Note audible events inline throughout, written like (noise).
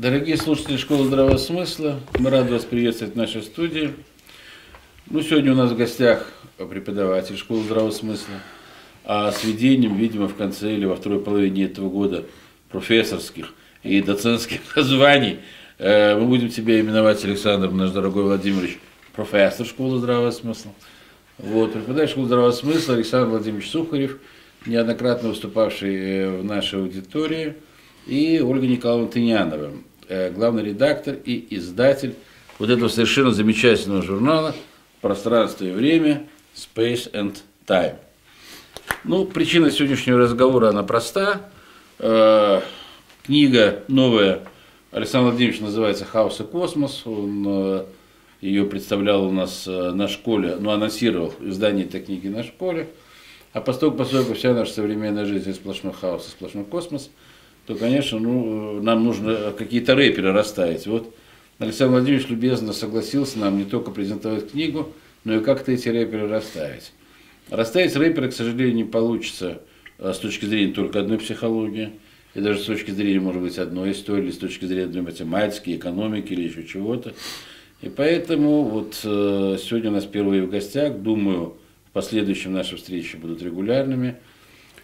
Дорогие слушатели Школы Здравого Смысла, мы рады вас приветствовать в нашей студии. Ну, сегодня у нас в гостях преподаватель Школы Здравого Смысла, а с введением, видимо, в конце или во второй половине этого года профессорских и доцентских (laughs) званий э, мы будем тебя именовать, Александр, наш дорогой Владимирович, профессор Школы Здравого Смысла. Вот, преподаватель Школы Здравого Смысла Александр Владимирович Сухарев, неоднократно выступавший э, в нашей аудитории, и Ольга Николаевна Тынянова, главный редактор и издатель вот этого совершенно замечательного журнала «Пространство и время» Space and Time. Ну, причина сегодняшнего разговора, она проста. Э, книга новая Александр Владимирович называется «Хаос и космос». Он э, ее представлял у нас на школе, ну, анонсировал издание этой книги на школе. А поскольку, поскольку вся наша современная жизнь – сплошной хаос и сплошной космос – то, конечно, ну, нам нужно какие-то рэперы расставить. Вот Александр Владимирович любезно согласился нам не только презентовать книгу, но и как-то эти рэперы расставить. Расставить рэперы, к сожалению, не получится а, с точки зрения только одной психологии, и даже с точки зрения, может быть, одной истории, с точки зрения одной математики, экономики или еще чего-то. И поэтому вот э, сегодня у нас впервые в гостях, думаю, в последующем наши встречи будут регулярными –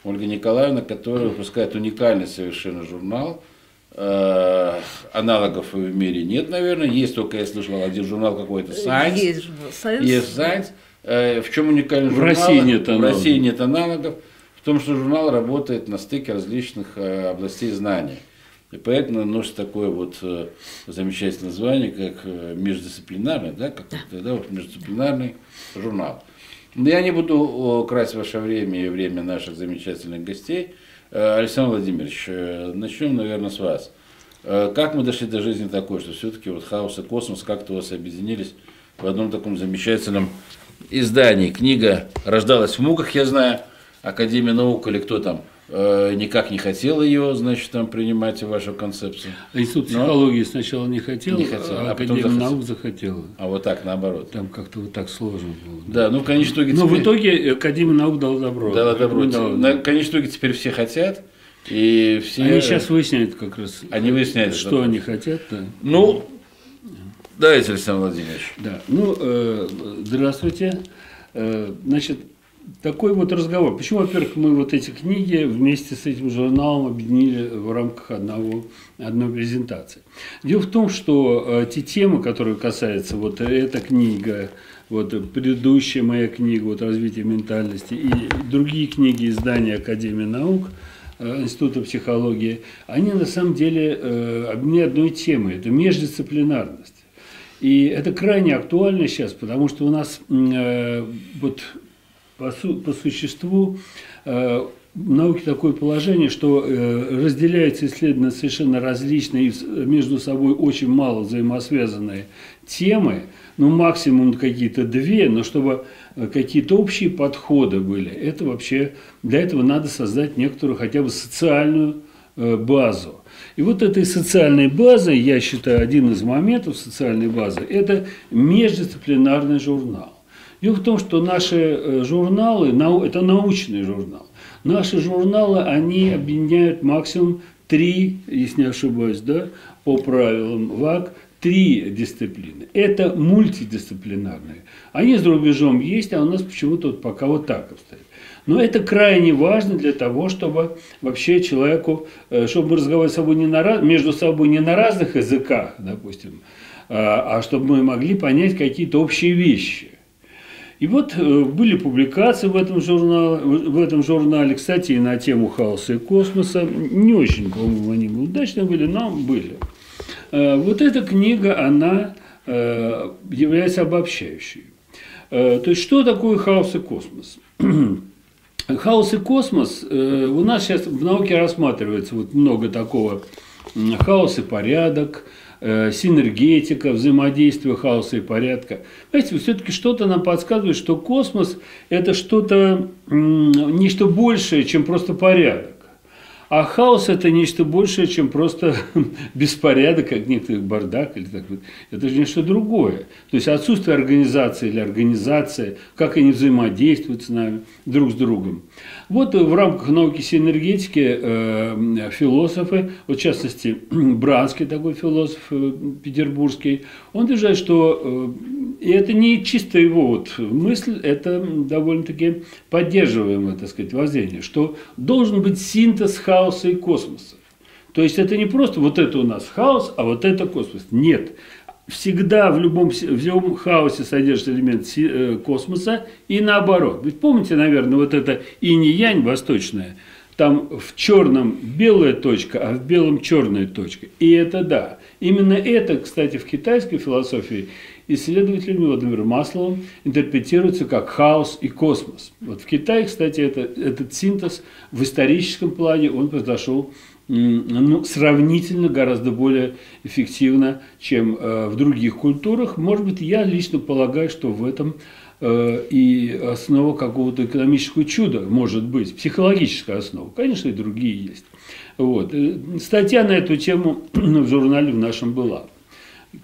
Ольга Николаевна, которая выпускает уникальный совершенно журнал. Э, аналогов в мире нет, наверное. Есть только, я слышал, один журнал какой-то Science. Есть журнал Science. Есть Science. Э, в чем уникальный журнал? В России нет аналогов. В России нет аналогов. В том, что журнал работает на стыке различных э, областей знаний. И поэтому носит такое вот замечательное название, как междисциплинарный, да, как да, вот междисциплинарный журнал. Я не буду красть ваше время и время наших замечательных гостей. Э, Александр Владимирович, э, начнем, наверное, с вас. Э, как мы дошли до жизни такой, что все-таки вот хаос и космос как-то у вас объединились в одном таком замечательном издании? Книга рождалась в муках, я знаю, Академия наук или кто там – никак не хотел ее, значит, там принимать в вашу концепцию. Институт психологии Но... сначала не хотел, не хотел а, а Академия наук захотела. А вот так, наоборот. Там как-то вот так сложно было. Да, ну, в конечном итоге... Но теперь... в итоге Академия наук дала добро. Дала добро. Дала... На конечном итоге теперь все хотят. И все... Они сейчас выясняют как раз, они выясняют, что они хотят. Да. Ну, давайте, Александр Владимирович. Да, ну, э, здравствуйте. Э, значит, такой вот разговор. Почему, во-первых, мы вот эти книги вместе с этим журналом объединили в рамках одного, одной презентации. Дело в том, что э, те темы, которые касаются вот эта книга, вот предыдущая моя книга вот «Развитие ментальности» и другие книги издания Академии наук, э, Института психологии, они на самом деле э, объединены одной темой – это междисциплинарность. И это крайне актуально сейчас, потому что у нас э, вот по, су по существу э, в науке такое положение, что э, разделяются исследования совершенно различные между собой очень мало взаимосвязанные темы, ну максимум какие-то две, но чтобы э, какие-то общие подходы были, это вообще, для этого надо создать некоторую хотя бы социальную э, базу. И вот этой социальной базой, я считаю, один из моментов социальной базы, это междисциплинарный журнал. Дело в том, что наши э, журналы, это научный журнал, наши журналы, они объединяют максимум три, если не ошибаюсь, да, по правилам ВАК, три дисциплины. Это мультидисциплинарные. Они за рубежом есть, а у нас почему-то вот пока вот так обстоит. Но это крайне важно для того, чтобы вообще человеку, э, чтобы мы разговаривали с собой не на, между собой не на разных языках, допустим, а, а чтобы мы могли понять какие-то общие вещи. И вот э, были публикации в этом, журнале, в этом журнале, кстати, и на тему хаоса и космоса. Не очень, по-моему, они удачные были, но были. Э, вот эта книга, она э, является обобщающей. То есть, что такое хаос и космос? (clears throat) Хаос и космос у нас сейчас в науке рассматривается вот много такого хаос и порядок, Э, синергетика, взаимодействие хаоса и порядка. Понимаете, все-таки что-то нам подсказывает, что космос – это что-то, нечто большее, чем просто порядок. А хаос это нечто большее, чем просто (laughs) беспорядок, как некоторых бардак или так. Это же нечто другое. То есть отсутствие организации или организация, как они взаимодействуют с нами, друг с другом. Вот в рамках науки синергетики э, философы, вот в частности (clears throat) Бранский такой философ э, петербургский, он утверждает, что э, это не чисто его вот мысль, это довольно-таки поддерживаемое, так сказать, воззрение, что должен быть синтез хаоса и космоса. То есть это не просто вот это у нас хаос, а вот это космос. Нет всегда в любом, в любом хаосе содержится элемент э, космоса и наоборот. Ведь помните, наверное, вот это инь-янь восточное, там в черном белая точка, а в белом черная точка. И это да. Именно это, кстати, в китайской философии исследователями Владимиром Масловым интерпретируется как хаос и космос. Вот в Китае, кстати, это, этот синтез в историческом плане, он произошел ну, сравнительно гораздо более эффективно, чем э, в других культурах. Может быть, я лично полагаю, что в этом э, и основа какого-то экономического чуда может быть, психологическая основа. Конечно, и другие есть. Вот. Э, статья на эту тему (clears throat) в журнале в нашем была.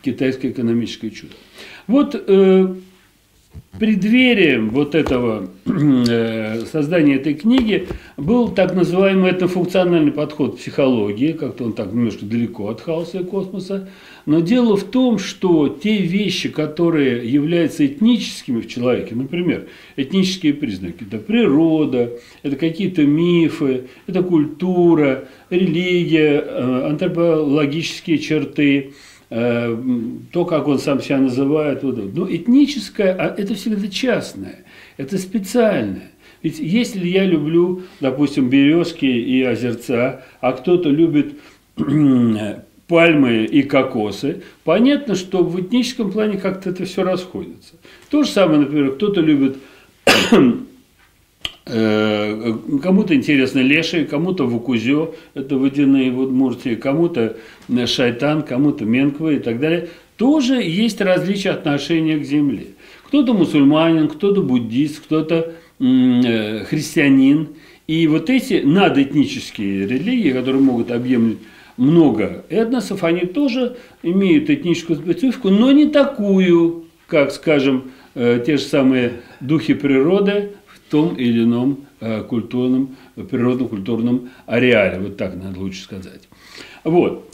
Китайское экономическое чудо. Вот преддверием вот этого (clears throat) э, создания этой книги был так называемый этнофункциональный подход психологии, как-то он так немножко далеко от хаоса и космоса. Но дело в том, что те вещи, которые являются этническими в человеке, например, этнические признаки, это природа, это какие-то мифы, это культура, религия, э, антропологические черты – то, как он сам себя называет. Вот, но этническое, а это всегда частное, это специальное. Ведь если я люблю, допустим, березки и озерца, а кто-то любит (clears throat) пальмы и кокосы, понятно, что в этническом плане как-то это все расходится. То же самое, например, кто-то любит Э, (clears throat) кому-то интересно леший, кому-то вукузё, это водяные удмуртии, кому-то шайтан, кому-то менквы и так далее. Тоже есть различия отношения к земле. Кто-то мусульманин, кто-то буддист, кто-то э, христианин. И вот эти надэтнические религии, которые могут объемлять много этносов, они тоже имеют этническую специфику, но не такую, как, скажем, э, те же самые духи природы, том или ином э, культурном, природно-культурном ареале, вот так надо лучше сказать. Вот.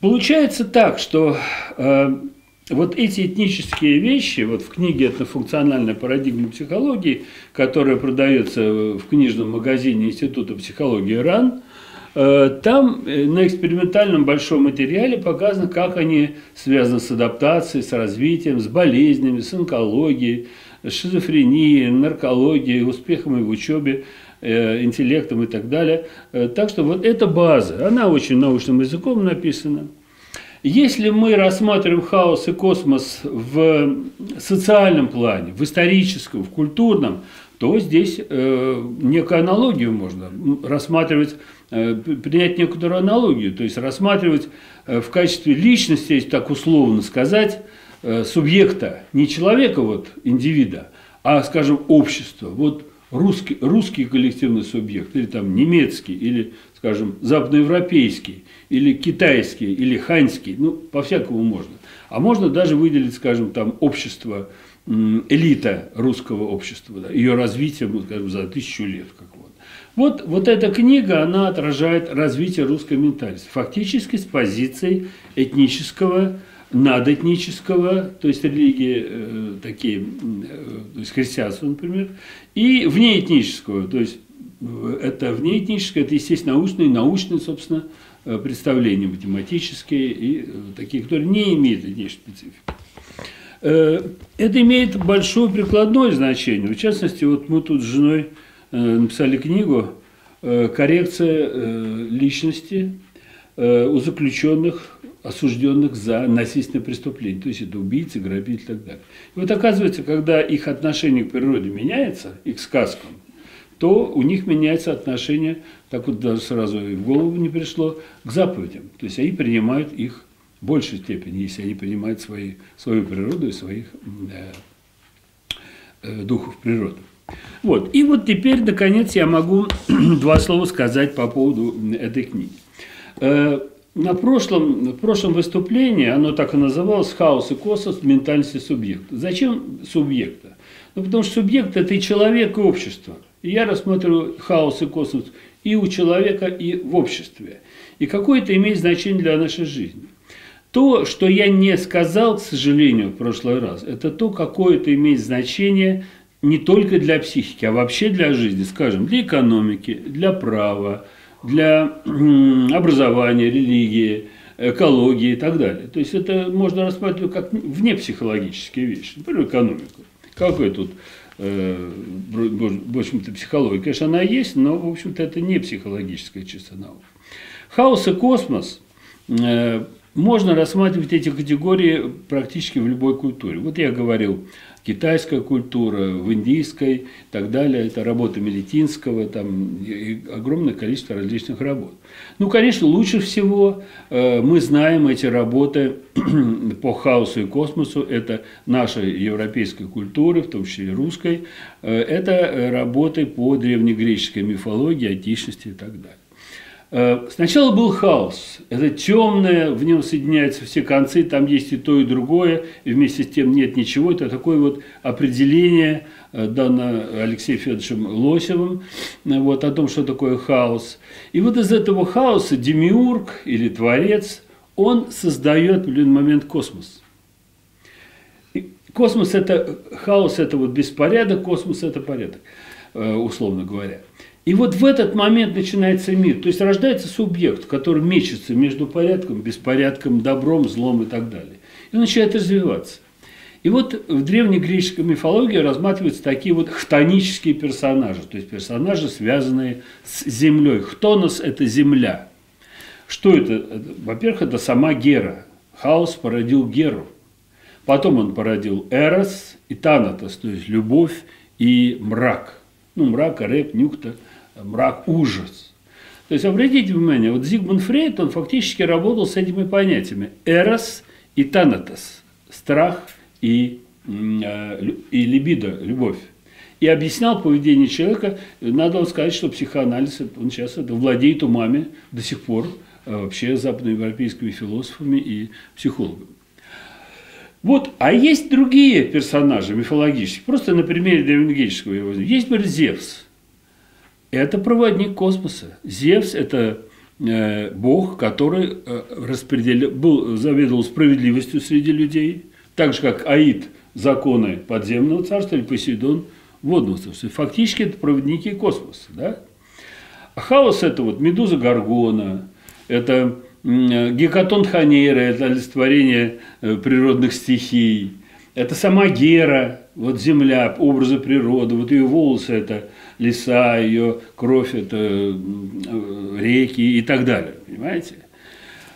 Получается так, что э, вот эти этнические вещи, вот в книге «Этнофункциональная парадигма психологии», которая продается в книжном магазине Института психологии РАН, э, там э, на экспериментальном большом материале показано, как они связаны с адаптацией, с развитием, с болезнями, с онкологией, шизофренией, наркологией, успехами в учебе, э, интеллектом и так далее. Э, так что вот эта база, она очень научным языком написана. Если мы рассматриваем хаос и космос в социальном плане, в историческом, в культурном, то здесь э, некую аналогию можно рассматривать, принять некоторую аналогию, то есть рассматривать в качестве личности, если так условно сказать, субъекта, не человека, вот, индивида, а, скажем, общества. Вот русский, русский коллективный субъект, или там немецкий, или, скажем, западноевропейский, или китайский, или ханьский, ну, по-всякому можно. А можно даже выделить, скажем, там общество, элита русского общества, да, ее развитие, ну, скажем, за тысячу лет. Как вот. Вот, вот эта книга, она отражает развитие русской ментальности, фактически с позицией этнического надэтнического, то есть религии э, такие, э, то есть христианство, например, и внеэтнического, то есть э, это внеэтническое, это, естественно, научные, научные, собственно, представления математические и такие, которые не имеют этнической специфики. Это имеет большое прикладное значение. В частности, вот мы тут с женой написали книгу «Коррекция личности у заключенных осужденных за насильственное преступление. То есть это убийцы, грабители и так далее. И вот оказывается, когда их отношение к природе меняется, и к сказкам, то у них меняется отношение, так вот даже сразу и в голову не пришло, к заповедям. То есть они принимают их в большей степени, если они принимают свои, свою природу и своих э, э, духов природы. Вот. И вот теперь, наконец, я могу (clears throat) два слова сказать по поводу этой книги. На прошлом, в прошлом выступлении оно так и называлось «Хаос и космос в ментальности субъекта». Зачем субъекта? Ну, потому что субъект – это и человек, и общество. И я рассматриваю хаос и космос и у человека, и в обществе. И какое это имеет значение для нашей жизни. То, что я не сказал, к сожалению, в прошлый раз, это то, какое это имеет значение не только для психики, а вообще для жизни, скажем, для экономики, для права, для образования, религии, экологии и так далее. То есть это можно рассматривать как внепсихологические вещи, например, экономику. Какой тут, э, в общем-то, психология? Конечно, она есть, но, в общем-то, это не психологическая чисто наука. Хаос и космос э, можно рассматривать эти категории практически в любой культуре. Вот я говорил китайская культура, в индийской и так далее. Это работа Мелитинского, там огромное количество различных работ. Ну, конечно, лучше всего э, мы знаем эти работы (clears throat) по хаосу и космосу. Это нашей европейской культуры, в том числе и русской. Э, это работы по древнегреческой мифологии, античности и так далее. Э, сначала был хаос. Это темное, в нем соединяются все концы, там есть и то, и другое, и вместе с тем нет ничего. Это такое вот определение, э, данное Алексеем Федоровичем Лосевым, э, вот, о том, что такое хаос. И вот из этого хаоса демиург или творец, он создает в определенный момент космос. И космос – это хаос, это вот беспорядок, космос – это порядок, условно говоря. И вот в этот момент начинается мир. То есть рождается субъект, который мечется между порядком, беспорядком, добром, злом и так далее. И начинает развиваться. И вот в древнегреческой мифологии рассматриваются такие вот хтонические персонажи, то есть персонажи, связанные с землей. Хтонос – это земля. Что это? Во-первых, это сама Гера. Хаос породил Геру. Потом он породил Эрос и Танатос, то есть любовь и мрак. Ну, мрак, рэп, нюкта – мрак, ужас. То есть, обратите внимание, вот Зигмунд Фрейд, он фактически работал с этими понятиями. Эрос и танатос, страх и, э, и либидо, любовь. И объяснял поведение человека. Надо сказать, что психоанализ, он сейчас это владеет умами до сих пор э, вообще западноевропейскими философами и психологами. Вот, а есть другие персонажи мифологические. Просто на примере древнегреческого его. Есть, например, Зевс – это проводник космоса. Зевс – это э, бог, который э, распределял, был, заведовал справедливостью среди людей, так же, как Аид – законы подземного царства или Посейдон – водного царства. Фактически это проводники космоса. Да? А хаос – это вот Медуза Гаргона, это Гекатон Ханейра – это олицетворение э, природных стихий, это сама Гера, вот земля, образы природы, вот ее волосы – это леса, ее кровь – это реки и так далее, понимаете?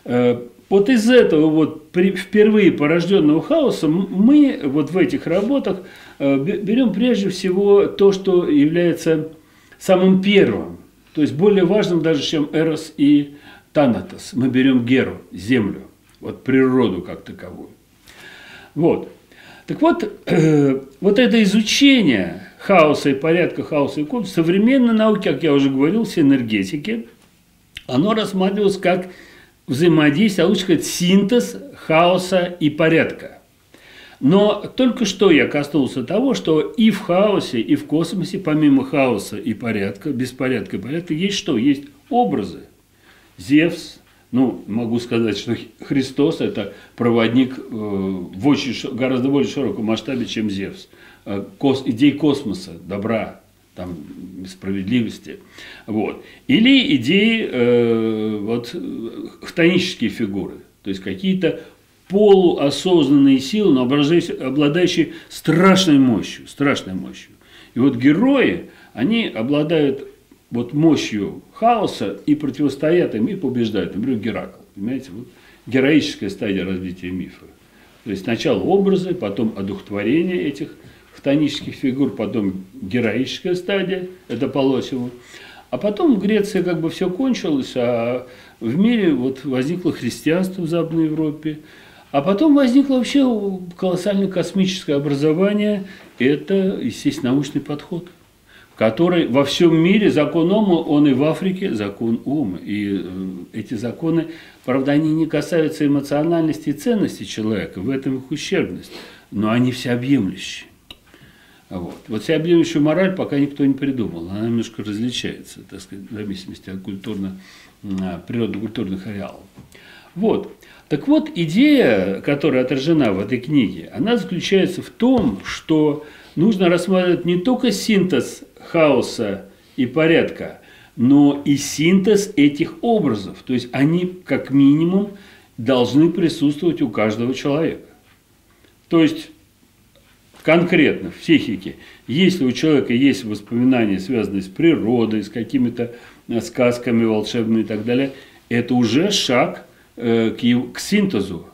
Э, вот из этого вот впервые порожденного хаоса мы вот в этих работах э, берем прежде всего то, что является самым первым, то есть более важным даже, чем Эрос и Танатос. Мы берем Геру, землю, вот природу как таковую. Вот. Так вот, э, (clears throat) вот это изучение хаоса и порядка, хаоса и код, в современной науке, как я уже говорил, с энергетики, оно рассматривалось как взаимодействие, а лучше сказать, синтез хаоса и порядка. Но только что я коснулся того, что и в хаосе, и в космосе, помимо хаоса и порядка, беспорядка и порядка, есть что? Есть образы. Зевс, ну, могу сказать, что Христос – это проводник э, в очень, гораздо более широком масштабе, чем Зевс – кос, идей космоса, добра, там, справедливости. Вот. Или идеи, э, вот, хтонические фигуры, то есть какие-то полуосознанные силы, но обладающие страшной мощью, страшной мощью. И вот герои, они обладают вот мощью хаоса и противостоят им, и побеждают. Например, Геракл. Понимаете, вот героическая стадия развития мифа. То есть сначала образы, потом одухотворение этих хтонических фигур, потом героическая стадия, это по Лосеву. А потом в Греции как бы все кончилось, а в мире вот возникло христианство в Западной Европе, а потом возникло вообще колоссальное космическое образование, это, естественно, научный подход – который во всем мире закон Ома, он и в Африке закон Ома. И э, эти законы, правда, они не касаются эмоциональности и ценности человека, в этом их ущербность, но они всеобъемлющие. Вот. вот всеобъемлющую мораль пока никто не придумал, она немножко различается, так сказать, в зависимости от культурно, природно-культурных ареалов. Вот. Так вот, идея, которая отражена в этой книге, она заключается в том, что нужно рассматривать не только синтез хаоса и порядка, но и синтез этих образов. То есть они, как минимум, должны присутствовать у каждого человека. То есть конкретно в психике, если у человека есть воспоминания, связанные с природой, с какими-то э, сказками волшебными и так далее, это уже шаг э, к, к синтезу.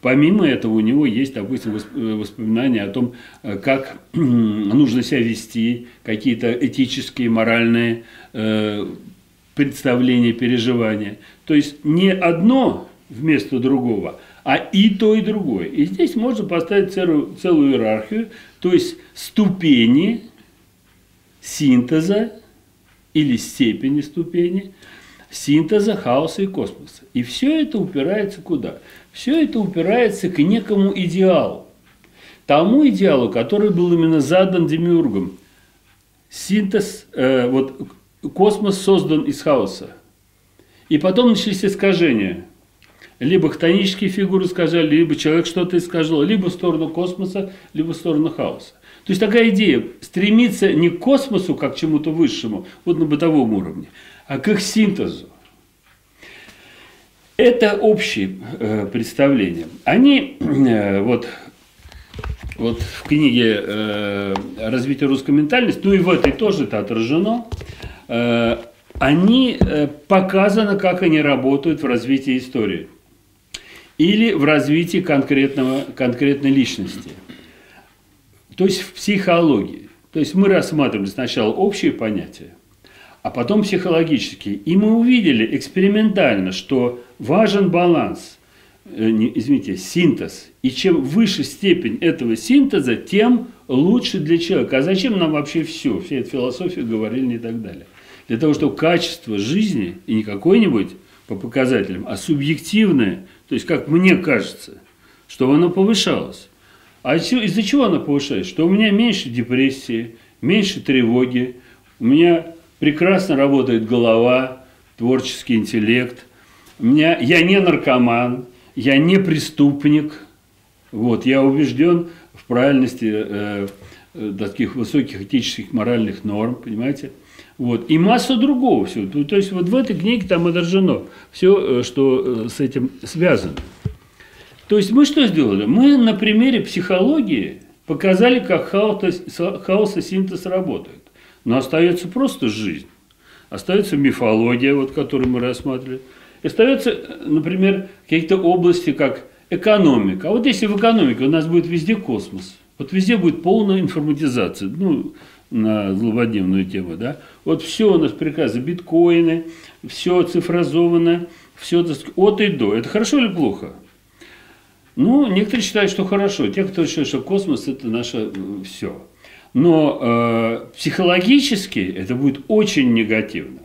Помимо этого у него есть, допустим, э, воспоминания о том, как нужно себя вести, какие-то этические, моральные представления, переживания. То есть не одно вместо другого – а и то, и другое. И здесь можно поставить целую, целую иерархию, то есть ступени синтеза или степени ступени синтеза хаоса и космоса. И все это упирается куда? Все это упирается к некому идеалу. Тому идеалу, который был именно задан Демиургом. Синтез, э, вот космос создан из хаоса. И потом начались искажения – либо хтонические фигуры сказали, либо человек что-то искажал, либо в сторону космоса, либо в сторону хаоса. То есть такая идея стремиться не к космосу, как к чему-то высшему, вот на бытовом уровне, а к их синтезу. Это общие э, представления. Они э, вот, вот в книге э, «Развитие русской ментальности», ну и в этой тоже это отражено, они э, показано, как они работают в развитии истории или в развитии конкретного, конкретной личности. То есть в психологии. То есть мы рассматривали сначала общие понятия, а потом психологические. И мы увидели экспериментально, что важен баланс, э, не, извините, синтез. И чем выше степень этого синтеза, тем лучше для человека. А зачем нам вообще все? Все это философия говорили и так далее. Для того, чтобы качество жизни, и не какой-нибудь по показателям, а субъективное – то есть, как мне кажется, что оно повышалось. А из-за чего оно повышается? Что у меня меньше депрессии, меньше тревоги, у меня прекрасно работает голова, творческий интеллект, у меня, я не наркоман, я не преступник, вот, я убежден в правильности э, э, таких высоких этических моральных норм, понимаете? Вот. И масса другого всего. То есть вот в этой книге там отражено все, э, что э, с этим связано. То есть мы что сделали? Мы на примере психологии показали, как хаос, хаос и синтез работают. Но остается просто жизнь. Остается мифология, вот, которую мы рассматривали. И остается, например, какие-то области, как экономика. А вот если в экономике у нас будет везде космос, вот везде будет полная информатизация. Ну, на злободневную тему, да, вот все у нас прекрасно, биткоины, все цифрозовано, все от и до. Это хорошо или плохо? Ну, некоторые считают, что хорошо. Те, кто считает, что космос – это наше э, все. Но э, психологически это будет очень негативно.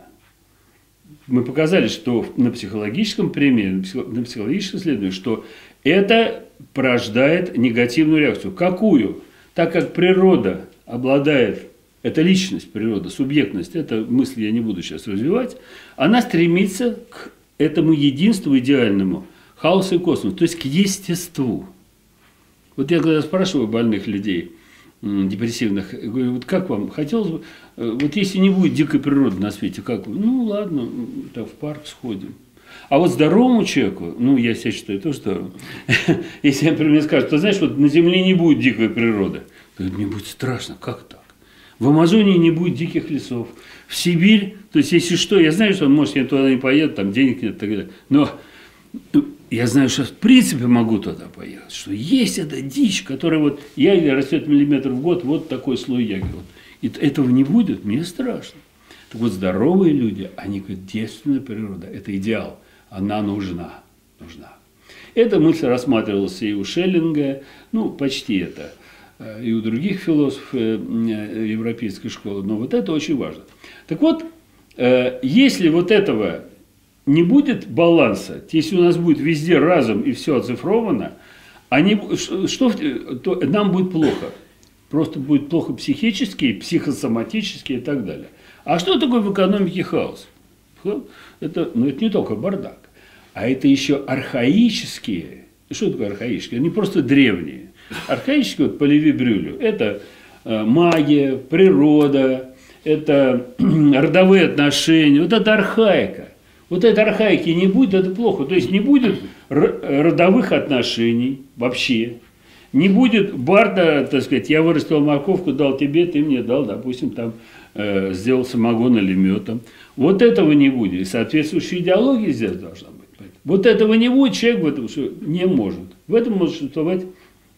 Мы показали, что на психологическом примере, на психологическом исследовании, что это порождает негативную реакцию. Какую? Так как природа обладает это личность, природа, субъектность, это мысль я не буду сейчас развивать, она стремится к этому единству идеальному, хаосу и космосу, то есть к естеству. Вот я когда спрашиваю больных людей, депрессивных, говорю, вот как вам, хотелось бы, э, вот если не будет дикой природы на свете, как вы? Ну, ладно, так в парк сходим. А вот здоровому человеку, ну, я себя считаю тоже здоровым, (laughs) если, например, скажут, ты знаешь, вот на Земле не будет дикой природы, то мне будет страшно, как так? В Амазонии не будет диких лесов. В Сибирь, то есть если что, я знаю, что, может, я туда не поеду, там денег нет и так далее. Но ну, я знаю, что в принципе могу туда поехать, что есть эта дичь, которая вот ягода растет миллиметр в год, вот такой слой ягод. И этого не будет, мне страшно. Так вот, здоровые люди, они говорят, девственная природа, это идеал, она нужна, нужна. Эта мысль рассматривалась и у Шеллинга, ну, почти это – и у других философов э, э, европейской школы, но вот это очень важно. Так вот, если вот этого не будет баланса, если у нас будет везде разум и все оцифровано, они, что, то нам будет плохо. Просто будет плохо психически, психосоматически и так далее. А что такое в экономике хаос? Это, ну, это не только бардак, а это еще архаические. Что такое архаические? Они просто древние. Архаические, вот по это э, магия, природа, это (clears throat) родовые отношения, вот это архаика. Вот этой архаики не будет, это плохо. То есть не будет родовых отношений вообще. Не будет барда, так сказать, я вырастил морковку, дал тебе, ты мне дал, допустим, там э, сделал самогон или медом. Вот этого не будет. И соответствующая идеология здесь должна быть. Вот этого не будет, человек в этом не может. В этом может существовать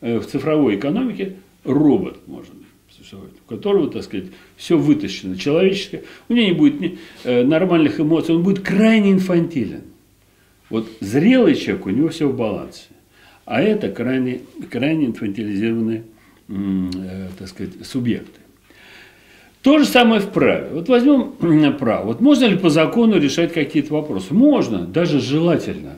в цифровой экономике робот, может существовать, у которого, так сказать, все вытащено, человеческое. У него не будет ни, э, нормальных эмоций, он будет крайне инфантилен. Вот зрелый человек, у него все в балансе. А это крайне, крайне инфантилизированные, э, так сказать, субъекты. То же самое в праве. Вот возьмем право. Вот можно ли по закону решать какие-то вопросы? Можно, даже желательно.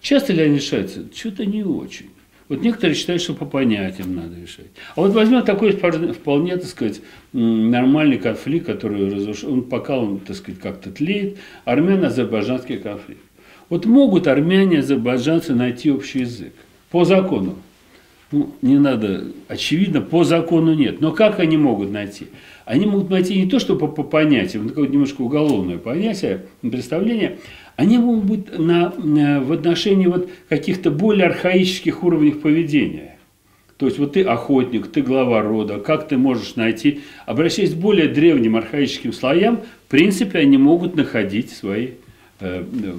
Часто ли они решаются? Что-то не очень. Вот некоторые считают, что по понятиям надо решать. А вот возьмем такой вполне, так сказать, нормальный конфликт, который разрушил, он пока он, так сказать, как-то тлеет, армяно-азербайджанский конфликт. Вот могут армяне и азербайджанцы найти общий язык по закону. Ну, не надо, очевидно, по закону нет. Но как они могут найти? Они могут найти не то, что по, по понятиям, такое немножко уголовное понятие, представление, они могут быть на, на, в отношении вот каких-то более архаических уровней поведения. То есть вот ты охотник, ты глава рода, как ты можешь найти, обращаясь к более древним архаическим слоям, в принципе, они могут находить свои, э, э,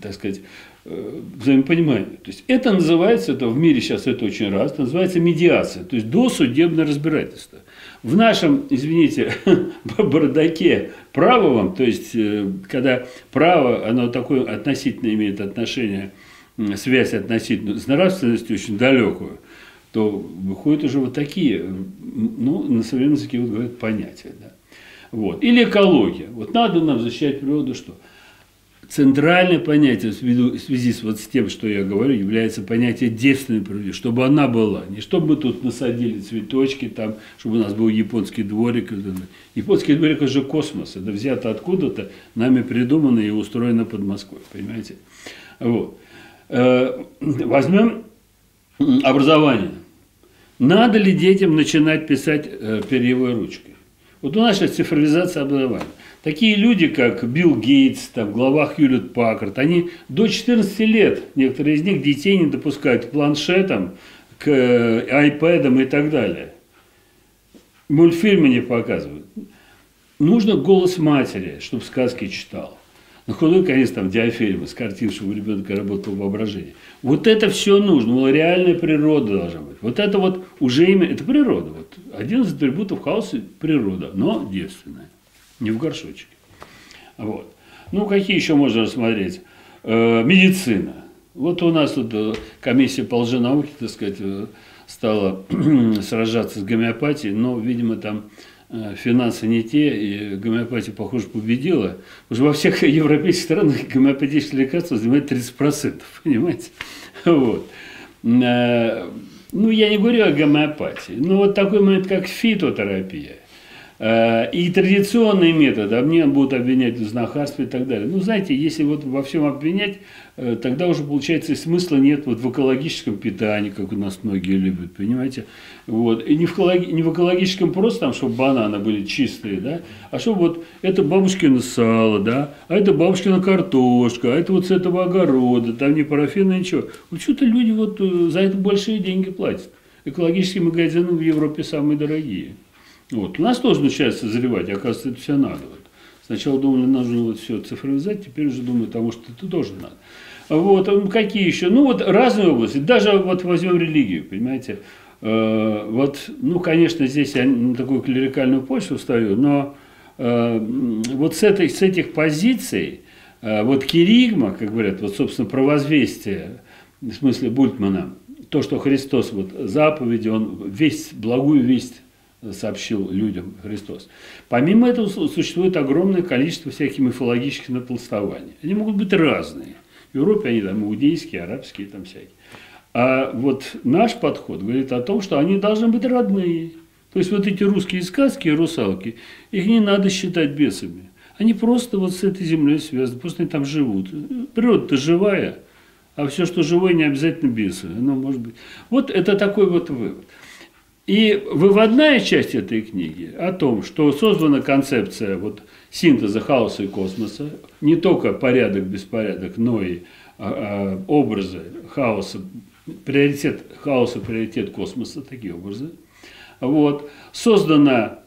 так сказать, э, взаимопонимание. То есть это называется, это в мире сейчас это очень раз, это называется медиация, то есть досудебное разбирательство. В нашем, извините, (laughs) бардаке правовом, то есть э, когда право, оно такое относительно имеет отношение, связь относительно с нравственностью очень далекую, то выходят уже вот такие, ну, на современном языке вот говорят понятия. Да. Вот. Или экология. Вот надо нам защищать природу, что? Центральное понятие в связи с, вот с тем, что я говорю, является понятие девственной природы, чтобы она была. Не чтобы мы тут насадили цветочки, там, чтобы у нас был японский дворик. Японский дворик – это же космос. Это взято откуда-то, нами придумано и устроено под Москвой. Понимаете? Вот. Э, возьмем образование. Надо ли детям начинать писать э, перьевой ручкой? Вот у нас сейчас цифровизация образования. Такие люди, как Билл Гейтс, там, глава Хьюлет Паккарт, они до 14 лет, некоторые из них детей не допускают к планшетам, к э, айпэдам и так далее. Мультфильмы не показывают. Нужно голос матери, чтобы сказки читал. На худой конец там диафильмы с картин, чтобы у ребенка работало воображение. Вот это все нужно, мол, реальная природа должна быть. Вот это вот уже имя, это природа. Вот. Один из атрибутов хаоса – природа, но девственная не в горшочке. Вот. Ну, какие еще можно рассмотреть? Э, медицина. Вот у нас тут э, комиссия по лженауке, так сказать, э, стала (clears throat) сражаться с гомеопатией, но, видимо, там э, финансы не те, и гомеопатия, похоже, победила. Уже во всех (laughs) европейских странах гомеопатические лекарства занимают 30%, (laughs) понимаете? Вот. Ну, я не говорю о гомеопатии, но вот такой момент, как фитотерапия – и традиционные методы, мне будут обвинять в знахарстве и так далее. Ну, знаете, если вот во всем обвинять, э, тогда уже, получается, смысла нет вот в экологическом питании, как у нас многие любят, понимаете? Вот. И не в, экологи, не в экологическом просто там, чтобы бананы были чистые, да, а чтобы вот это бабушкино сало, да, а это бабушкина картошка, а это вот с этого огорода, там не парафина, ничего. Вот что-то люди вот э, за это большие деньги платят. Экологические магазины в Европе самые дорогие. Вот. У нас тоже начинает созревать, оказывается, это все надо. Вот. Сначала думали, нужно вот все цифровизать, теперь уже думаю, потому что это тоже надо. Вот, а какие еще? Ну, вот разные области. Даже вот возьмем религию, понимаете. Э, вот, ну, конечно, здесь я на такую клерикальную почву ставлю, но э, вот с, этой, с этих позиций, э, вот киригма, как говорят, вот, собственно, провозвестие, в смысле Бультмана, то, что Христос, вот заповеди, Он весть, благую весть сообщил людям Христос. Помимо этого существует огромное количество всяких мифологических напластований. Они могут быть разные. В Европе они там иудейские, арабские, там всякие. А вот наш подход говорит о том, что они должны быть родные. То есть вот эти русские сказки, русалки, их не надо считать бесами. Они просто вот с этой землей связаны, просто они там живут. Природа-то живая, а все, что живое, не обязательно бесы. Оно может быть. Вот это такой вот вывод. И выводная часть этой книги о том, что создана концепция вот синтеза хаоса и космоса, не только порядок-беспорядок, но и а, а, образы хаоса, приоритет хаоса, приоритет космоса, такие образы. Вот. Создана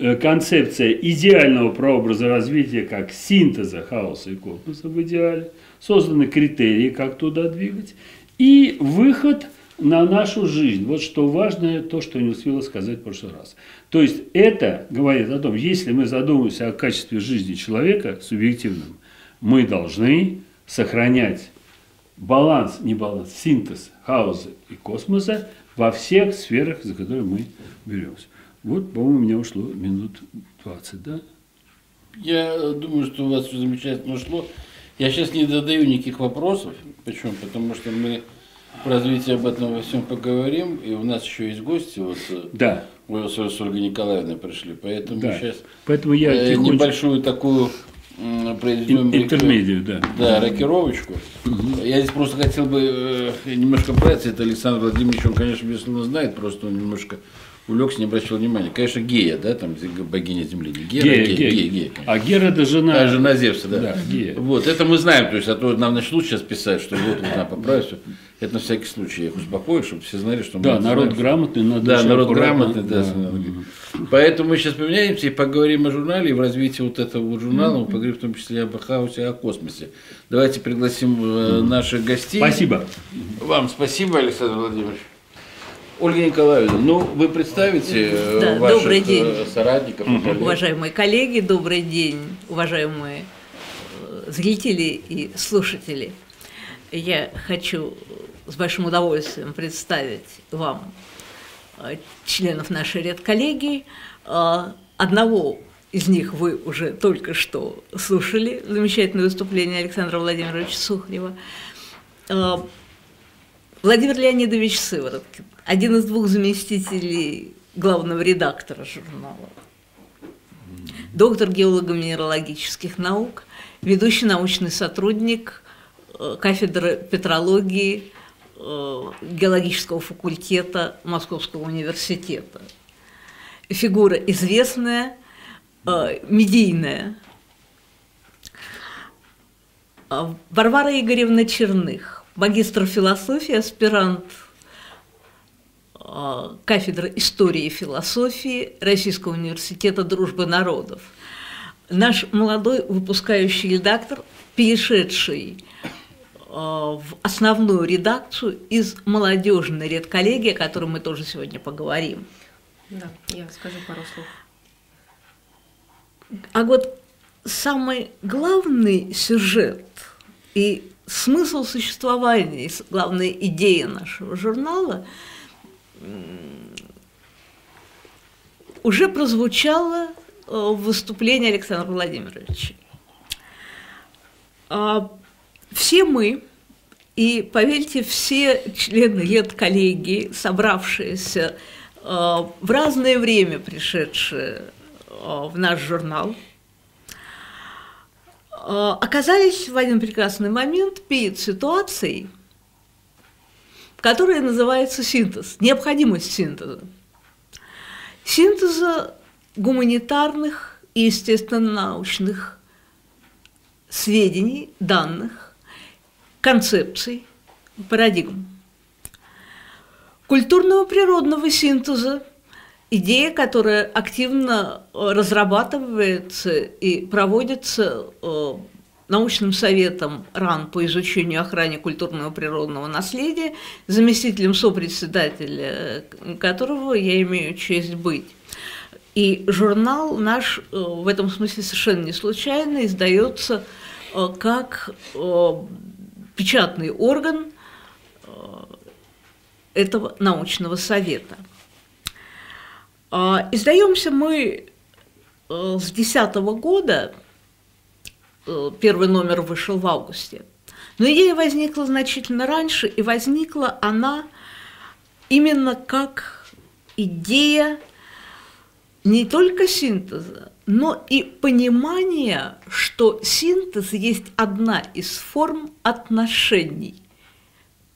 э, концепция идеального прообраза развития как синтеза хаоса и космоса в идеале. Созданы критерии, как туда двигать. И выход – на нашу жизнь. Вот что важное, то, что не успела сказать в прошлый раз. То есть это говорит о том, если мы задумываемся о качестве жизни человека субъективном, мы должны сохранять баланс, не баланс, синтез хаоса и космоса во всех сферах, за которые мы беремся. Вот, по-моему, у меня ушло минут 20, да? Я думаю, что у вас все замечательно ушло. Я сейчас не задаю никаких вопросов. Почему? Потому что мы в развитии об этом во всем поговорим. И у нас еще есть гости. Вот, э, да. Мы с Ольгой Николаевной пришли. Поэтому да. сейчас Поэтому я э, тихонечко... небольшую такую произведем интермедию, да. Да, рокировочку. Угу. Я здесь просто хотел бы э, немножко брать это Александр Владимирович, он, конечно, безусловно, знает, просто он немножко увлекся, не обращал внимания. Конечно, Гея, да, там богиня земли. Гера, Гея, Гея, Гея, Гея, Гея А Гера это жена. А, жена Зевса, да. да Гея. Вот, это мы знаем, то есть, а то нам начнут сейчас писать, что вот нужно поправить все. Это на всякий случай я их успокою, чтобы все знали, что мы Да, народ знаем. грамотный, надо Да, народ грамотный, да. да. Поэтому мы сейчас поменяемся и поговорим о журнале, и в развитии вот этого вот журнала, мы поговорим в том числе об хаосе, о космосе. Давайте пригласим э, наших гостей. Спасибо. Вам спасибо, Александр Владимирович. Ольга Николаевна, ну вы представите э, да, ваших добрый э, день. соратников. Угу. Уважаемые коллеги, добрый день, уважаемые зрители и слушатели. Я хочу с большим удовольствием представить вам членов нашей редколлегии. Одного из них вы уже только что слушали, замечательное выступление Александра Владимировича Сухарева. Владимир Леонидович Сывороткин, один из двух заместителей главного редактора журнала, доктор геолого-минералогических наук, ведущий научный сотрудник э, кафедры петрологии э, геологического факультета Московского университета. Фигура известная, э, медийная. Варвара Игоревна Черных, магистр философии, аспирант кафедры истории и философии Российского университета дружбы народов. Наш молодой выпускающий редактор, перешедший в основную редакцию из молодежной редколлегии, о которой мы тоже сегодня поговорим. Да, я скажу пару слов. А вот самый главный сюжет и смысл существования, главная идея нашего журнала – уже прозвучало э, в выступлении Александра Владимировича. Все мы, и поверьте, все члены лет коллегии, собравшиеся э, в разное время пришедшие э, в наш журнал, оказались в один прекрасный момент перед ситуацией, которая называется синтез, необходимость синтеза. Синтеза гуманитарных и естественно-научных сведений, данных, концепций, парадигм. Культурного природного синтеза – идея, которая активно разрабатывается и проводится э, научным советом РАН по изучению охране культурного природного наследия, заместителем сопредседателя которого я имею честь быть. И журнал наш э, в этом смысле совершенно не случайно издается э, как э, печатный орган этого научного совета. А, издаемся мы э, с 2010 года, э, первый номер вышел в августе, но идея возникла значительно раньше, и возникла она именно как идея не только синтеза, но и понимания, что синтез есть одна из форм отношений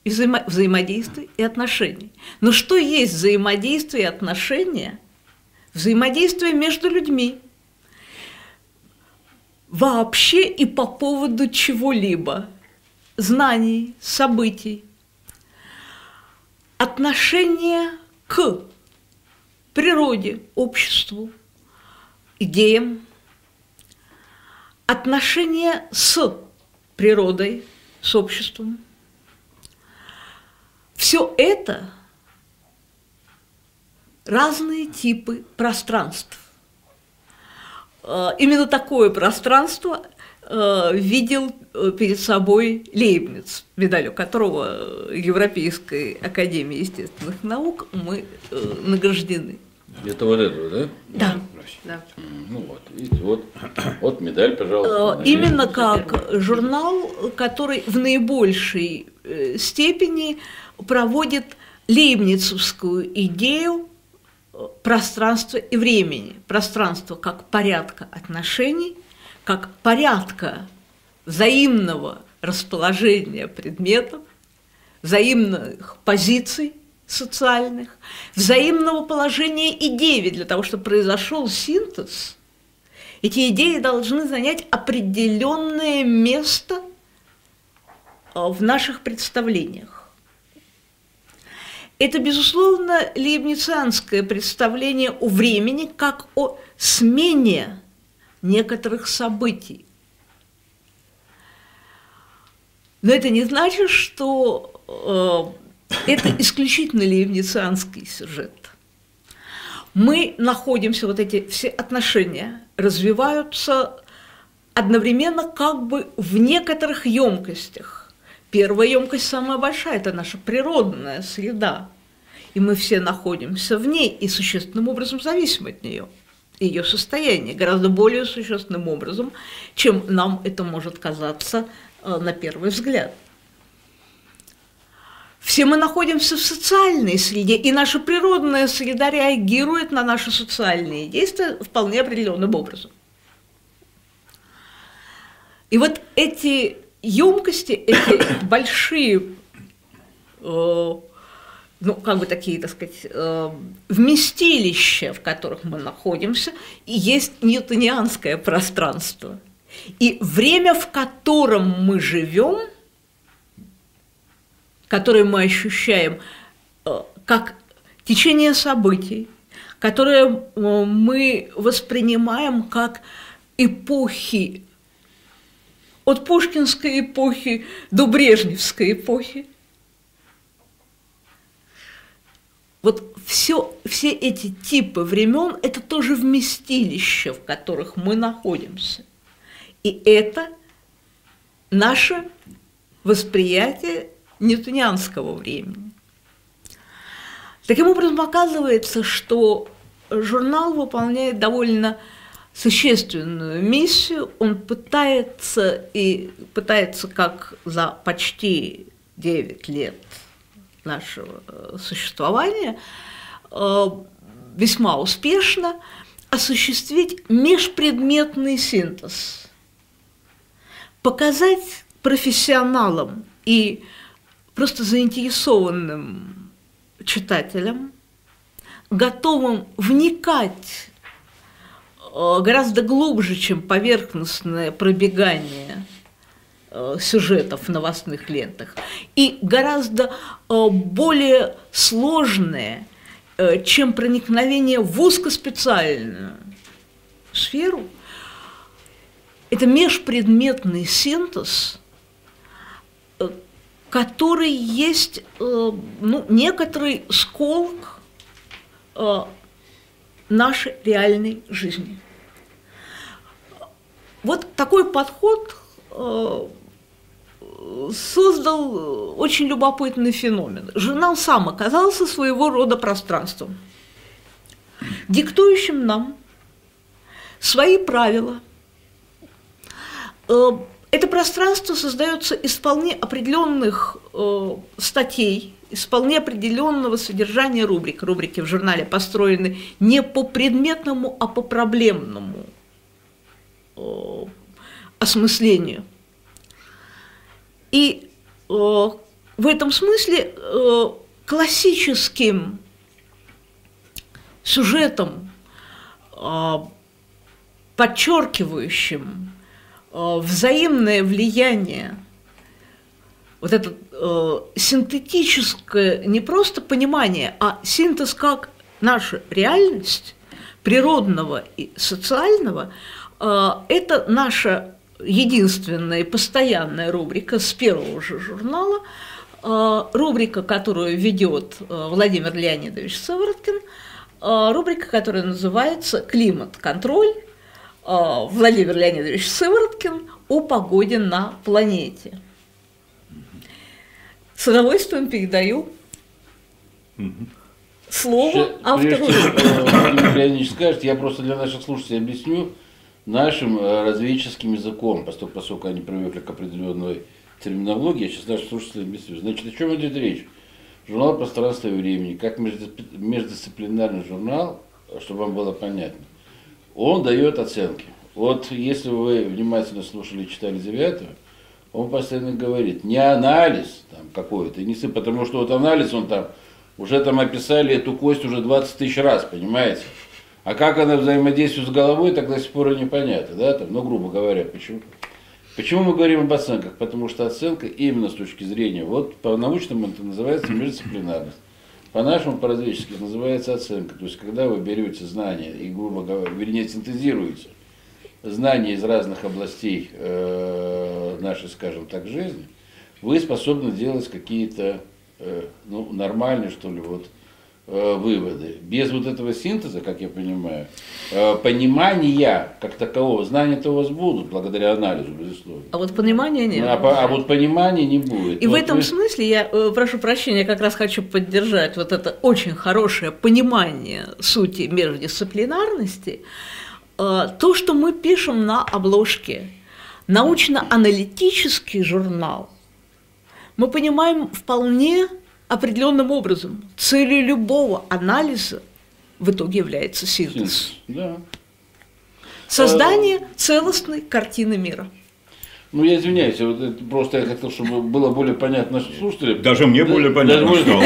и взаимо взаимодействия и отношений. Но что есть взаимодействие и отношения? Взаимодействие между людьми. Вообще и по поводу чего-либо. Знаний, событий. Отношение к природе, обществу, идеям, отношение с природой, с обществом. Все это разные типы пространств. Э, именно такое пространство э, видел э, перед собой Лейбниц, медалью которого Европейской Академии естественных наук мы награждены. Это вот это, да? Да. Да. Ну вот, видите, вот, (clears throat) вот медаль, пожалуйста. Именно как журнал, который в наибольшей степени проводит лейбницевскую идею пространства и времени. Пространство как порядка отношений, как порядка взаимного расположения предметов, взаимных позиций социальных, взаимного положения. Ведь для того, чтобы произошел синтез, эти идеи должны занять определенное место в наших представлениях. Это, безусловно, лейбницианское представление о времени как о смене некоторых событий. Но это не значит, что э, это исключительно лейбницианский сюжет. Мы находимся, вот эти все отношения развиваются одновременно как бы в некоторых емкостях. Первая емкость самая большая – это наша природная среда. И мы все находимся в ней и существенным образом зависим от нее. Ее состояние гораздо более существенным образом, чем нам это может казаться э, на первый взгляд. Все мы находимся в социальной среде, и наша природная среда реагирует на наши социальные действия вполне определенным образом. И вот эти емкости, эти (coughs) большие, э, ну, как бы такие, так сказать, э, вместилища, в которых мы находимся, и есть ньютонианское пространство. И время, в котором мы живем, которое мы ощущаем э, как течение событий, которое мы воспринимаем как эпохи от пушкинской эпохи до брежневской эпохи. Вот все, все эти типы времен – это тоже вместилища, в которых мы находимся. И это наше восприятие ньютонианского времени. Таким образом, оказывается, что журнал выполняет довольно существенную миссию, он пытается и пытается как за почти 9 лет нашего э, существования э, весьма успешно осуществить межпредметный синтез, показать профессионалам и просто заинтересованным читателям, готовым вникать Э, гораздо глубже, чем поверхностное пробегание э, сюжетов в новостных лентах, и гораздо э, более сложное, чем проникновение в узкоспециальную сферу, это межпредметный синтез, который есть ну, некоторый сколк нашей реальной жизни. Вот такой подход э, создал очень любопытный феномен. Журнал сам оказался своего рода пространством, диктующим нам свои правила. Это пространство создается из вполне определенных э, статей, из вполне определенного содержания рубрик. Рубрики в журнале построены не по предметному, а по проблемному э, осмыслению. И э, в этом смысле э, классическим сюжетом, э, подчеркивающим взаимное влияние, вот это э, синтетическое не просто понимание, а синтез как наша реальность природного и социального, э, это наша единственная постоянная рубрика с первого же журнала, э, рубрика, которую ведет э, Владимир Леонидович Сывороткин, э, рубрика, которая называется «Климат-контроль», Владимир Леонидович Сывороткин о погоде на планете. С удовольствием передаю слово автору. Владимир Леонидович скажет, я просто для наших слушателей объясню, нашим э, разведческим языком, поскольку, поскольку они привыкли к определенной терминологии, я сейчас нашим слушателям объясню. Значит, о чем идет речь? Журнал «Пространство и времени», как междисциплинарный журнал, чтобы вам было понятно, он дает оценки. Вот если вы внимательно слушали и читали девятого, он постоянно говорит, не анализ там какой-то, не сы, потому что вот анализ, он там, уже там описали эту кость уже 20 тысяч раз, понимаете? А как она взаимодействует с головой, так до сих пор и непонятно, да, там, ну, грубо говоря, почему? Почему мы говорим об оценках? Потому что оценка именно с точки зрения, вот по научному это называется (clears throat) междисциплинарность. По-нашему, по-разведчески называется оценка. То есть, когда вы берете знания и, грубо говоря, вернее, синтезируете знания из разных областей э, нашей, скажем так, жизни, вы способны делать какие-то э, ну, нормальные, что ли, вот, выводы. Без вот этого синтеза, как я понимаю, э, понимания как такового, знания-то у вас будут, благодаря анализу, безусловно. А вот понимания нет. А, а вот понимания не будет. И вот в этом вы... смысле я э, прошу прощения, как раз хочу поддержать вот это очень хорошее понимание сути междисциплинарности. То, что мы пишем на обложке, научно-аналитический журнал, мы понимаем вполне определенным образом. Целью любого анализа в итоге является синтез. Да. Создание целостной картины мира. Ну, я извиняюсь, вот это просто я хотел, чтобы было более понятно нашим слушателям. Даже мне более понятно Даже стало.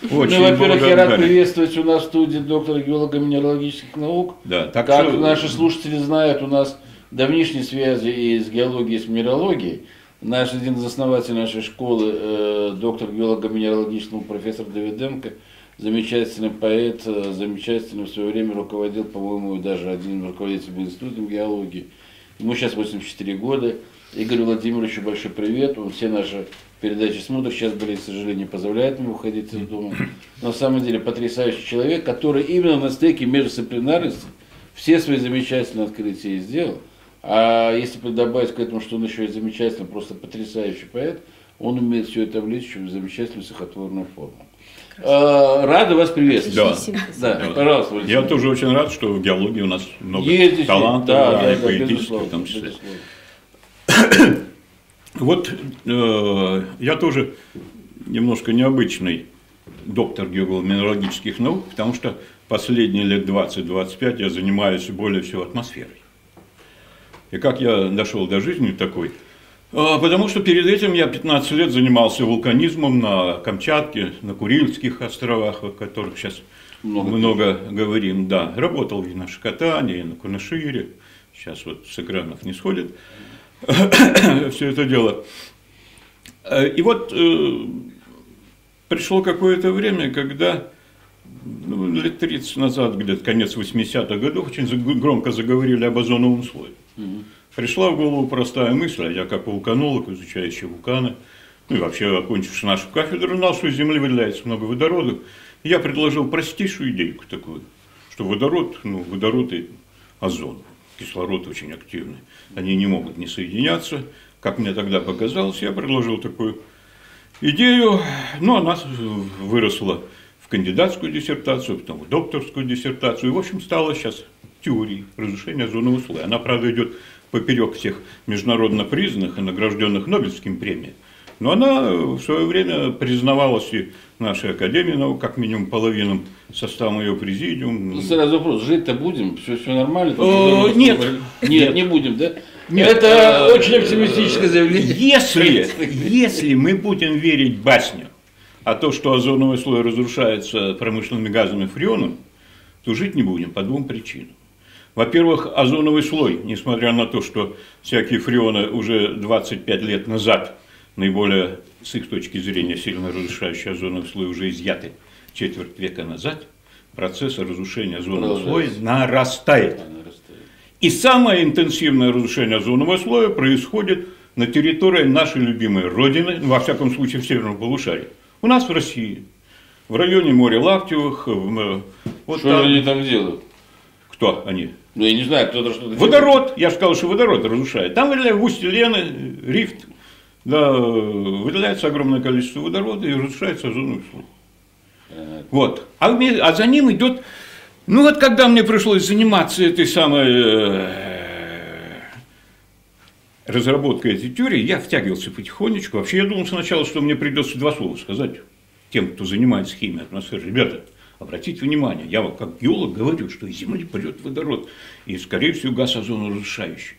(laughs) Ну, во-первых, я рад приветствовать у нас в студии доктора геолого-минералогических наук. Да, так как наши слушатели знают, у нас давнишние связи и с геологией, и с минералогией. Наш один из основателей нашей школы, э, доктор геолого-минералогического профессор Давиденко, замечательный поэт, э, замечательный в свое время руководил, по-моему, даже один руководитель был институтом геологии. Ему сейчас 84 года. Игорю Владимировичу большой привет. Он все наши передачи смотрит. Сейчас, блин, к сожалению, не позволяет ему выходить из дома. Но на самом деле потрясающий человек, который именно на стыке междисциплинарности все свои замечательные открытия сделал. А если добавить к этому, что он еще и замечательный, просто потрясающий поэт, он умеет все это влечь в замечательную стихотворную форму. А, рада вас приветствовать. Да. Да, пожалуйста. Я тоже очень рад, что в геологии у нас много Ездите, талантов, да, да, и да, поэтических в том числе. Вот э, я тоже немножко необычный доктор геолого-минералогических наук, потому что последние лет 20-25 я занимаюсь более всего атмосферой. И как я дошел до жизни такой? А, потому что перед этим я 15 лет занимался вулканизмом на Камчатке, на Курильских островах, о которых сейчас много, много говорим. Да, работал и на Шкотане, и на Кунашире. Сейчас вот с экранов не сходит (coughs) все это дело. Э, и вот э, пришло какое-то время, когда ну, лет 30 назад, где-то конец 80-х годов, очень громко заговорили об озоновом слое. Угу. Пришла в голову простая мысль, а я как вулканолог, изучающий вулканы, ну и вообще окончивший нашу кафедру, знал, что из Земли выделяется много водорода. Я предложил простейшую идейку такую, что водород, ну, водород и озон. кислород очень активный. Они не могут не соединяться. Как мне тогда показалось, я предложил такую идею, но она выросла кандидатскую диссертацию, потом в докторскую диссертацию, и, в общем, стала сейчас теорией разрушения озонового слоя. Она, правда, идет поперек всех международно признанных и награжденных Нобелевскими премиями. Но она в свое время признавалась и нашей Академии наук, как минимум половинным составом ее президиум. Ну, сразу вопрос, жить-то будем? Все, все нормально? О, нет. Нет, не будем, да? Нет. Это очень оптимистическое заявление. Если, (laughs) если мы будем верить басню о том, что озоновый слой разрушается промышленными газами фреоном, то жить не будем по двум причинам. Во-первых, озоновый слой, несмотря на то, что всякие фреоны уже 25 лет назад наиболее, с их точки зрения, сильно разрушающие озоновый слой уже изъяты четверть века назад, процесс разрушения озонового слоя нарастает. И самое интенсивное разрушение озонового слоя происходит на территории нашей любимой Родины, во всяком случае в северном полушарии. У нас в России, в районе моря Лаптевых. В, вот что там, они там делают? Кто они? Ну, я не знаю, кто-то что-то Водород, делает. я же сказал, что водород разрушает. Там выделяют в устье Лены, рифт, да, выделяется огромное количество водорода и разрушается озоновый слой. Вот. А, а за ним идет, ну вот когда мне пришлось заниматься этой самой э, разработкой этой теории, я втягивался потихонечку. Вообще я думал сначала, что мне придется два слова сказать тем, кто занимается химией атмосферы. Ребята, обратите внимание, я вам как геолог говорю, что из Земли придет водород, и, скорее всего, газ озоноразрушающий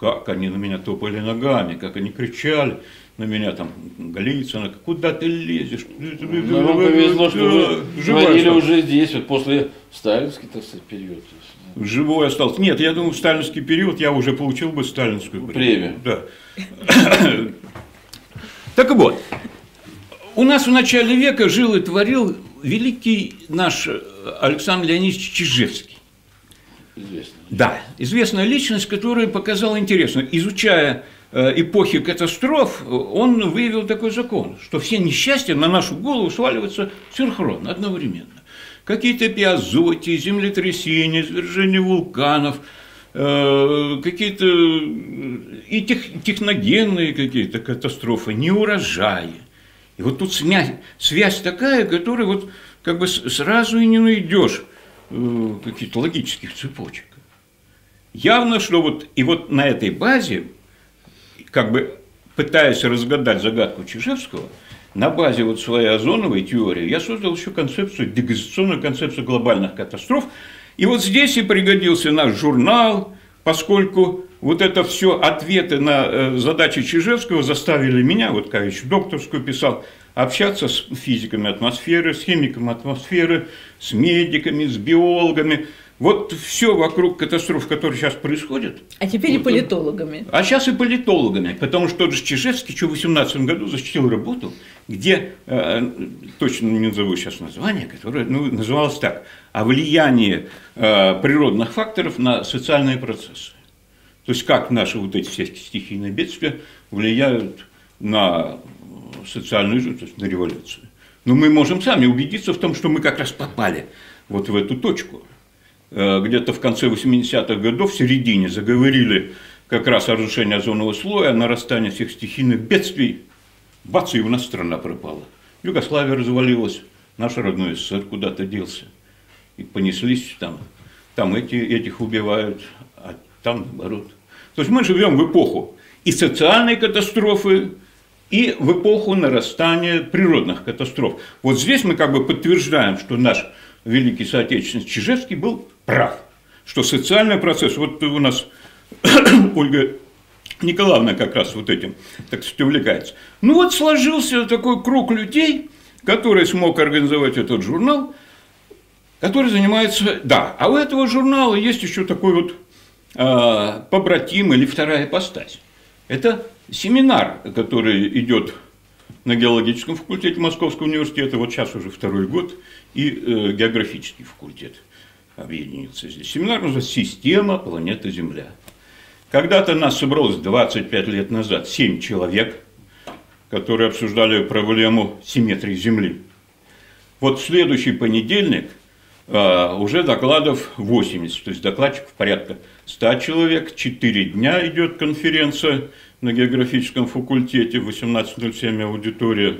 как они на меня топали ногами, как они кричали на меня там, Голицына, куда ты лезешь? Ну, повезло, что вы говорили уже здесь, вот после сталинский, так сказать, период. Живой остался. Нет, я думаю, в сталинский период я уже получил бы сталинскую премию. Да. (coughs) Так вот, у нас в начале века жил и творил великий наш Александр Леонидович Чижевский. Известная. Да, известная личность, которая показала интересно. Изучая э, эпохи катастроф, он выявил такой закон, что все несчастья на нашу голову сваливаются синхронно, одновременно. Какие-то пиазоти, землетрясения, извержения вулканов, э, какие-то и тех, техногенные какие-то катастрофы, неурожаи. И вот тут связь, связь такая, которую вот как бы сразу и не найдешь Э, каких-то логических цепочек. Явно, что вот и вот на этой базе, как бы пытаясь разгадать загадку Чижевского, на базе вот своей озоновой теории я создал еще концепцию, дегазационную концепцию глобальных катастроф. И вот здесь и пригодился наш журнал, поскольку вот это все ответы на э, задачи Чижевского заставили меня, вот еще докторскую писал, общаться с физиками атмосферы, с химиками атмосферы, с медиками, с биологами. Вот все вокруг катастроф, которые сейчас происходят. А теперь вот, и политологами. А сейчас и политологами, потому что тот же Чижевский еще в 18 году защитил работу, где, э, точно не назову сейчас название, которое ну, называлось так, о влиянии э, природных факторов на социальные процессы. То есть как наши вот эти все стихийные бедствия влияют на социальную жизнь, то есть на революцию. Но мы можем сами убедиться в том, что мы как раз попали вот в эту точку. Э, где-то в конце 80-х годов, в середине, заговорили как раз о разрушении озонового слоя, о нарастании всех стихийных бедствий. Бац, и у нас страна пропала. Югославия развалилась, наш родной СССР куда-то делся. И понеслись там, там эти, этих убивают, а там наоборот. То есть мы живем в эпоху и социальной катастрофы, и в эпоху нарастания природных катастроф. Вот здесь мы как бы подтверждаем, что наш великий соотечественник Чижевский был прав, что социальный процесс, вот у нас (coughs) Ольга Николаевна как раз вот этим, так сказать, увлекается. Ну вот сложился такой круг людей, который смог организовать этот журнал, который занимается, да, а у этого журнала есть еще такой вот э, побратим или вторая постась. Это семинар, который идет на геологическом факультете Московского университета, вот сейчас уже второй год, и э, географический факультет объединился здесь. Семинар называется «Система планеты Земля». Когда-то нас собралось 25 лет назад 7 человек, которые обсуждали проблему симметрии Земли. Вот в следующий понедельник а, уже докладов 80, то есть докладчиков порядка 100 человек, 4 дня идет конференция на географическом факультете, 18.07 аудитория.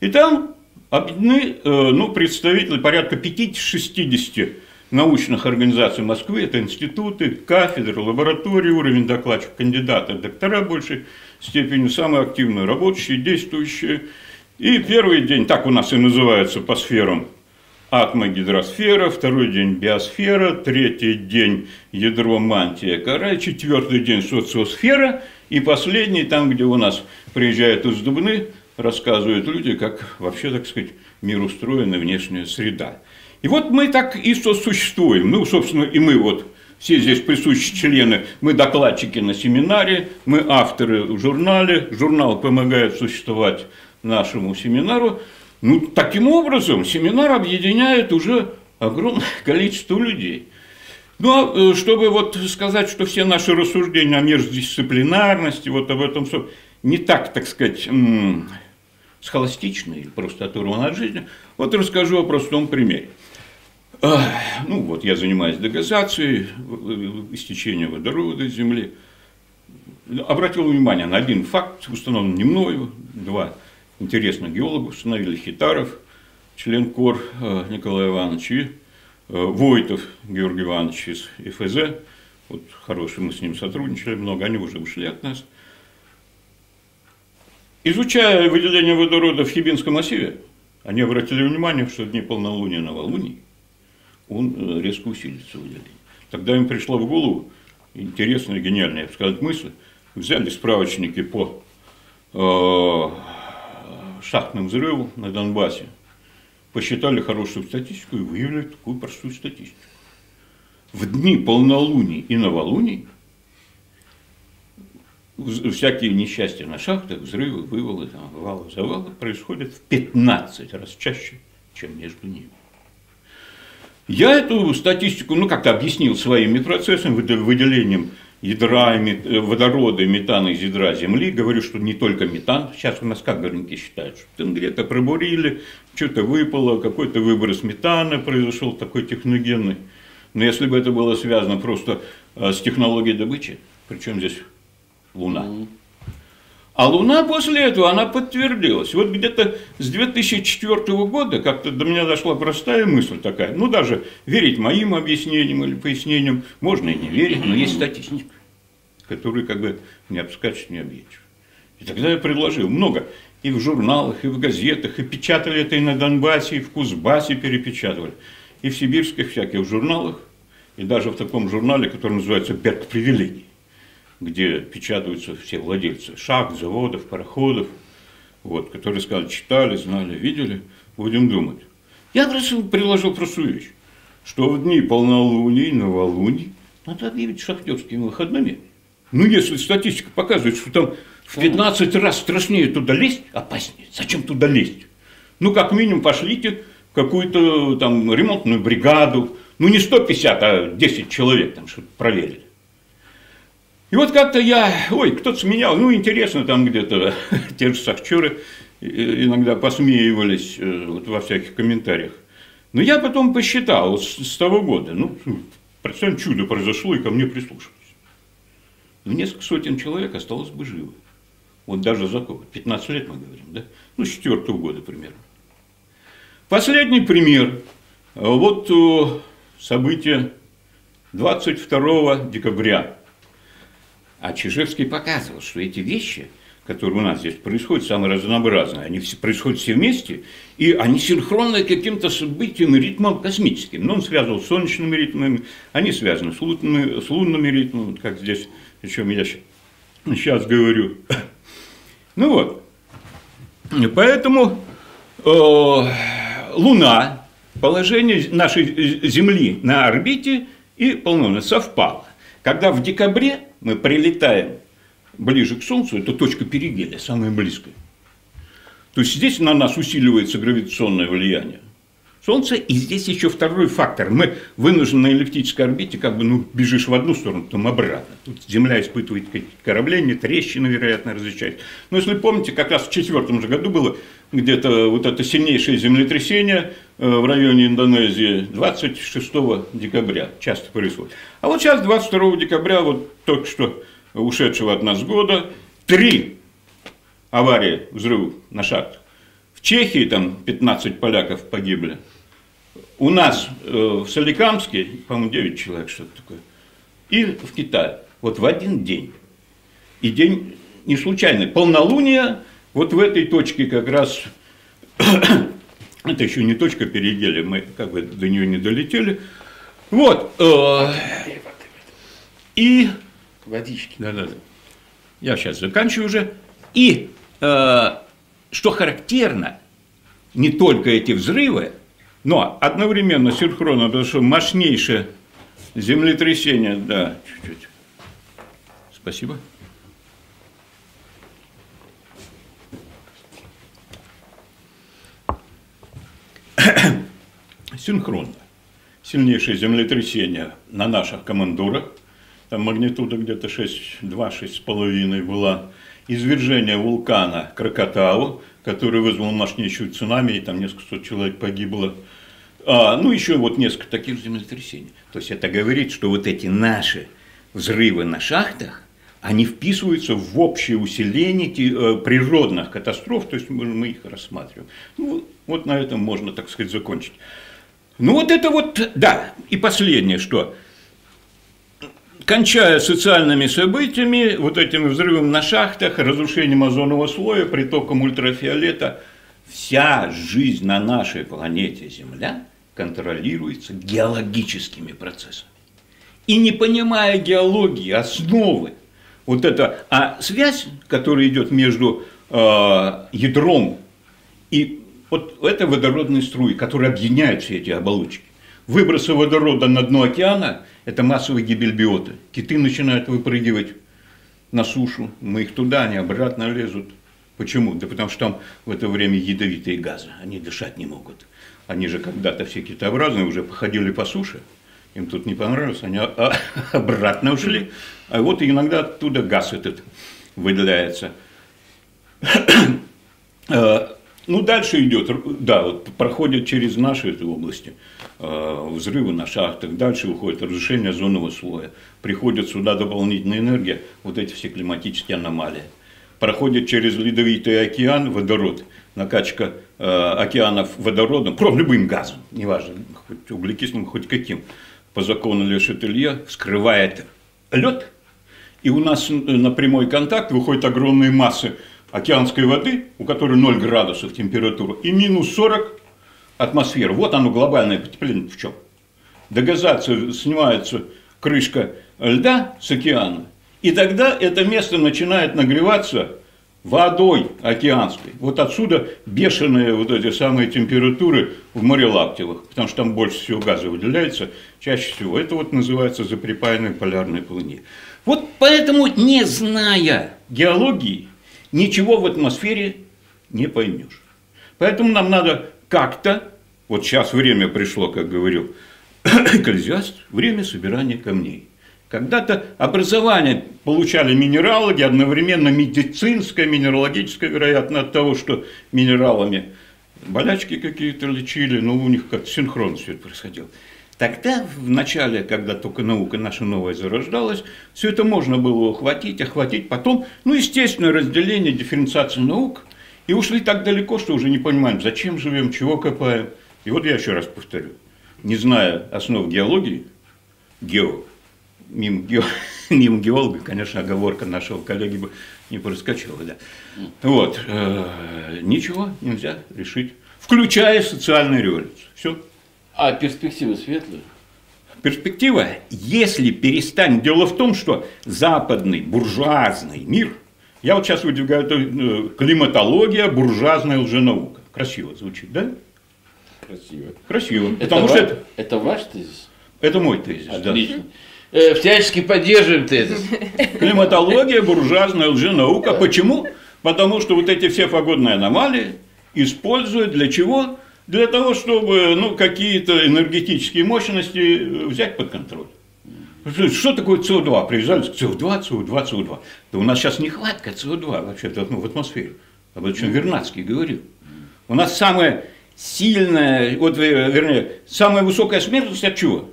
И там объединены э, ну, представители порядка 50-60 научных организаций Москвы, это институты, кафедры, лаборатории, уровень докладчиков, кандидаты, доктора большей степени, самые активные работающие, действующие. И первый день, так у нас и называется по сферам, атмогидросфера, второй день биосфера, третий день ядро мантия кора, четвертый день социосфера, и последний, там, где у нас приезжают из Дубны, рассказывают люди, как вообще, так сказать, мир устроен и внешняя среда. И вот мы так и сосуществуем. Ну, собственно, и мы вот, все здесь присущие члены, мы докладчики на семинаре, мы авторы в журнале, журнал помогает существовать нашему семинару. Ну, таким образом, семинар объединяет уже огромное (laughs) количество людей. Ну, а, э, чтобы вот сказать, что все наши рассуждения о междисциплинарности, вот об этом все, не так, так сказать, схоластичны просто оторваны от жизни, вот расскажу о простом примере. Ну вот, я занимаюсь дегазацией, истечением водорода из Земли. Обратил внимание на один факт, установлен не мною, два интересных геолога установили Хитаров, член КОР э, Николай Иванович, и э, Войтов Георгий Иванович из ФЗ. Вот хороший, мы с ним сотрудничали много, они уже ушли от нас. Изучая выделение водорода в Хибинском массиве, они обратили внимание, что дни полнолуния на новолуние он э, резко усилится выделение. Тогда им пришла в голову интересная, гениальная, я бы сказал, мысль. Взяли справочники по э, шахтным взрывам на Донбассе, посчитали хорошую статистику и выявили такую простую статистику. В дни полнолуний и новолуний всякие несчастья на шахтах, взрывы, вывалы, там, валы, завалы происходят в 15 раз чаще, чем между ними. Я эту статистику, ну, как-то объяснил своими процессами, выделением ядра, водорода метана из ядра Земли. Говорю, что не только метан, сейчас у нас как горники считают, что там где-то пробурили, что-то выпало, какой-то выброс метана произошел такой техногенный. Но если бы это было связано просто э, с технологией добычи, причем здесь Луна, а Луна после этого, она подтвердилась. Вот где-то с 2004 года как-то до меня дошла простая мысль такая. Ну, даже верить моим объяснениям или пояснениям можно и не верить, но есть статистика, которую как бы не обскачешь, не объедешь. И тогда я предложил много. И в журналах, и в газетах, и печатали это и на Донбассе, и в Кузбассе перепечатывали, и в сибирских всяких журналах, и даже в таком журнале, который называется «Берг привилегий» где печатаются все владельцы шахт, заводов, пароходов, вот, которые сказали, читали, знали, видели, будем думать. Я просто приложил простую вещь, что в дни полнолуния, новолуний надо объявить шахтерскими выходными. Ну, если статистика показывает, что там в 15 раз страшнее туда лезть, опаснее. Зачем туда лезть? Ну, как минимум, пошлите какую-то там ремонтную бригаду, ну, не 150, а 10 человек там, чтобы проверили. И вот как-то я, ой, кто-то сменял, ну, интересно, там где-то (laughs) те же сахчеры иногда посмеивались э, вот, во всяких комментариях. Но я потом посчитал с, с того года, ну, представим, чудо произошло, и ко мне прислушались. Ну, несколько сотен человек осталось бы живы. Вот даже за 15 лет мы говорим, да? Ну, с 4 года примерно. Последний пример. Вот э, событие 22 декабря а Чижевский показывал, что эти вещи, которые у нас здесь происходят, самые разнообразные, они все, происходят все вместе, и они синхронны каким-то событием, ритмом космическим. Но он связывал с солнечными ритмами, они связаны с лунными, с лунными ритмами, вот как здесь, о чем я сейчас говорю. (coughs) Ну вот, поэтому э, Луна, положение нашей Земли на орбите и полномочия совпало. Когда в декабре мы прилетаем ближе к Солнцу, это точка перигелия, самая близкая. То есть здесь на нас усиливается гравитационное влияние. Солнце, и здесь еще второй фактор. Мы вынуждены на эллиптической орбите, как бы, ну, бежишь в одну сторону, потом обратно. Тут Земля испытывает какие-то корабления, трещины, вероятно, различает. Но если помните, как раз в четвертом же году было где-то вот это сильнейшее землетрясение э, в районе Индонезии 26 декабря часто происходит. А вот сейчас 22 декабря, вот только что ушедшего от нас года, три аварии взрывов на шахтах. В Чехии там 15 поляков погибли. У нас э, в Соликамске, по-моему, 9 человек, что-то такое. И в Китае. Вот в один день. И день не случайный. Полнолуние вот в этой точке как раз, (coughs) это еще не точка переделия, мы как бы до нее не долетели. Вот. Э, и... Водички. Да-да-да. Я сейчас заканчиваю уже. И э, что характерно, не только эти взрывы, но одновременно синхронно, потому что мощнейшее землетрясение, да, чуть-чуть. Спасибо. Синхронно. Сильнейшее землетрясение на наших командурах, там магнитуда где-то 6,2-6,5 была, извержение вулкана Кракатау, который вызвал мощнейшую цунами, и там несколько сот человек погибло. А, ну, еще вот несколько таких землетрясений. То есть это говорит, что вот эти наши взрывы на шахтах, они вписываются в общее усиление э, природных катастроф, то есть мы их рассматриваем. Ну, вот на этом можно, так сказать, закончить. Ну вот это вот, да, и последнее, что кончая социальными событиями, вот этим взрывом на шахтах, разрушением озонового слоя, притоком ультрафиолета, вся жизнь на нашей планете Земля контролируется геологическими процессами. И не понимая геологии, основы, вот это, а связь, которая идет между э, ядром и вот это водородные струи, которые объединяют все эти оболочки. Выбросы водорода на дно океана – это массовая гибель биоты. Киты начинают выпрыгивать на сушу, мы их туда, они обратно лезут. Почему? Да потому что там в это время ядовитые газы, они дышать не могут. Они же когда-то все китообразные уже походили по суше, им тут не понравилось, они (laughs) обратно ушли. А вот иногда оттуда газ этот выделяется. (clears throat) Э, ну, дальше идет, да, вот проходит через наши эти области, э, взрывы на шахтах, дальше уходит разрушение озонового слоя, приходит сюда дополнительная энергия, вот эти все климатические аномалии. Проходит через ледовитый океан водород, накачка э, океанов водородом, пром любым газом, неважно, хоть углекислым, хоть каким, по закону Ле скрывает лед, и у нас на прямой контакт выходят огромные массы океанской воды, у которой 0 градусов температура, и минус 40 атмосфер. Вот оно глобальное потепление в чем. До газации снимается крышка льда с океана, и тогда это место начинает нагреваться водой океанской. Вот отсюда бешеные вот эти самые температуры в морелактивах, потому что там больше всего газа выделяется, чаще всего. Это вот называется заприпаянной полярной плыни. Вот поэтому, не зная геологии, ничего в атмосфере не поймешь. Поэтому нам надо как-то, вот сейчас время пришло, как говорил (coughs) экклезиаст, время собирания камней. Когда-то образование получали минералоги, одновременно медицинское, минералогическое, вероятно, от того, что минералами болячки какие-то лечили, но у них как синхрон все это происходило. Тогда, в начале, когда только наука наша новая зарождалась, все это можно было ухватить, охватить. Потом, ну, естественно, разделение, дифференциация наук. И ушли так далеко, что уже не понимаем, зачем живем, чего копаем. И вот я еще раз повторю. Не зная основ геологии, гео, мимо, гео, (laughs) мимо геолога, конечно, оговорка нашего коллеги бы не проскочила. Да. Вот. Э, ничего нельзя решить, включая социальную революцию. Все. А перспективы светлые? Перспектива, если перестань... Дело в том, что западный буржуазный мир, я вот сейчас выдвигаю э, климатология, буржуазная лженаука. Красиво звучит, да? Красиво. Красиво. Это, потому ва- что это, это ваш тезис? это мой тезис. да. Отлично. Э, всячески поддерживаем тезис. (laughs) Климатология, буржуазная лженаука. Почему? Потому что вот эти все погодные аномалии используют для чего? Для того, чтобы ну, какие-то энергетические мощности э, взять под контроль. Что- такое СО2? Привязали к СО2, СО2, СО2. Да у нас сейчас нехватка СО2 вообще-то ну, в атмосфере. Об этом Вернадский говорил. У нас самая сильная, вот, вер- вернее, самая высокая смертность от чего?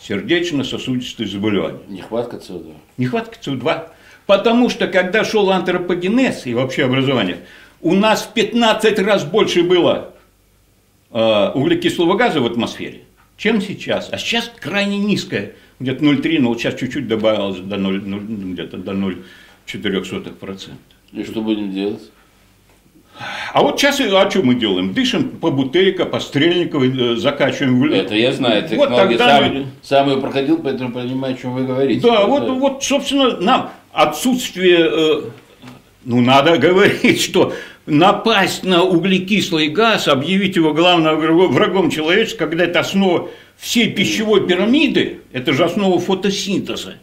Сердечно-сосудистые заболевания. Нехватка СО2. Нехватка СО2. Потому что когда шел антропогенез и вообще образование, у нас в 15 раз больше было э, углекислого газа в атмосфере, чем сейчас. А сейчас крайне низкая, где-то 0,3, но вот сейчас чуть-чуть добавилось до 0, ну, где-то до 0,04%. И что будем делать? А вот сейчас, а что мы делаем? Дышим по Бутейко, по Стрельниковой, э, закачиваем. в- Это я знаю, Вот тогда сам, мы- сам ее проходил, поэтому понимаю, о чем вы говорите. Да, Это- вот, вот, собственно, нам отсутствие, э, ну, надо (laughs) говорить, что напасть на углекислый газ, объявить его главным врагом- человечества, когда это основа всей пищевой пирамиды, это же основа фотосинтеза.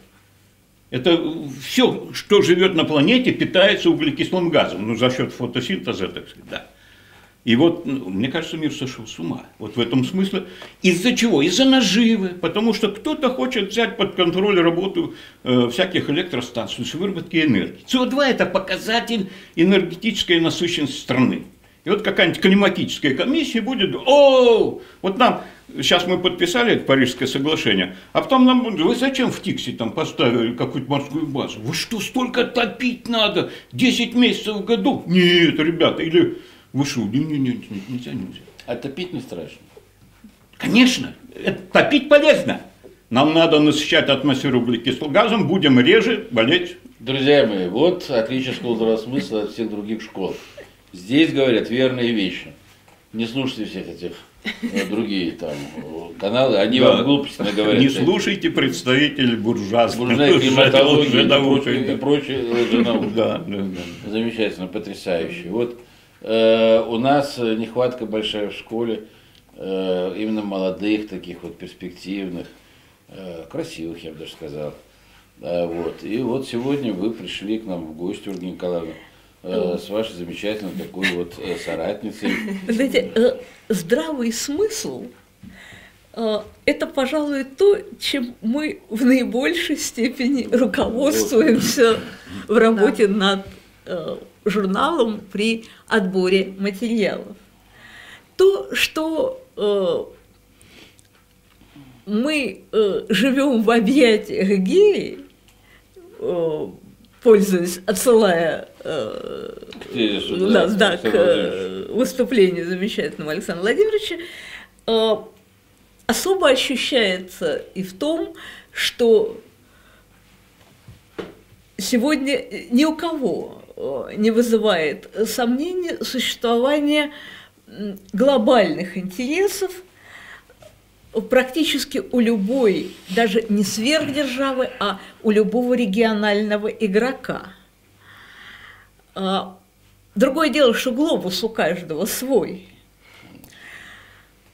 Это все, что живет на планете, питается углекислым газом, ну, за счет фотосинтеза, так сказать, да. И вот, ну, мне кажется, мир сошел с ума. Вот в этом смысле. Из-за чего? Из-за наживы. Потому что кто-то хочет взять под контроль работу э, всяких электростанций с выработки энергии. СО2 – это показатель энергетической насыщенности страны. И вот какая-нибудь климатическая комиссия будет, о, вот нам, сейчас мы подписали это Парижское соглашение, а потом нам будут, вы зачем в Тиксе там поставили какую-то морскую базу? Вы что, столько топить надо? 10 месяцев в году? Нет, ребята, или вы что, не, не, не, не, нельзя, нельзя. А топить не страшно. Конечно, это топить полезно. Нам надо насыщать атмосферу углекислым газом, будем реже болеть. Друзья мои, вот отличие школ здравого смысла от всех других школ. Здесь говорят верные вещи. Не слушайте всех этих э, другие там э, каналы, они Да. вам глупости наговорят. Не слушайте представителей буржуазной Буржуазной климатологии и прочие, и лженауки. Да, да, да. Замечательно, потрясающе. Вот у нас э, нехватка большая в школе, э, именно молодых, таких вот перспективных, э, красивых, я бы даже сказал. Вот. И вот сегодня вы пришли к нам в гости, Ольга Николаевна, э, с вашей замечательной такой вот э, соратницей. Знаете, э, здравый смысл э, это, пожалуй, то, чем мы в наибольшей степени руководствуемся в работе над э, журналом при отборе материалов. То, что э, мы э, живем в объятиях геи, э, пользуясь, отсылая э, Тезису, у да, нас, да, к э, выступлению замечательного Александра Владимировича, э, особо ощущается и в том, что сегодня ни у кого не вызывает сомнения существование глобальных интересов практически у любой, даже не сверхдержавы, а у любого регионального игрока. А, Другое дело, что глобус у каждого свой.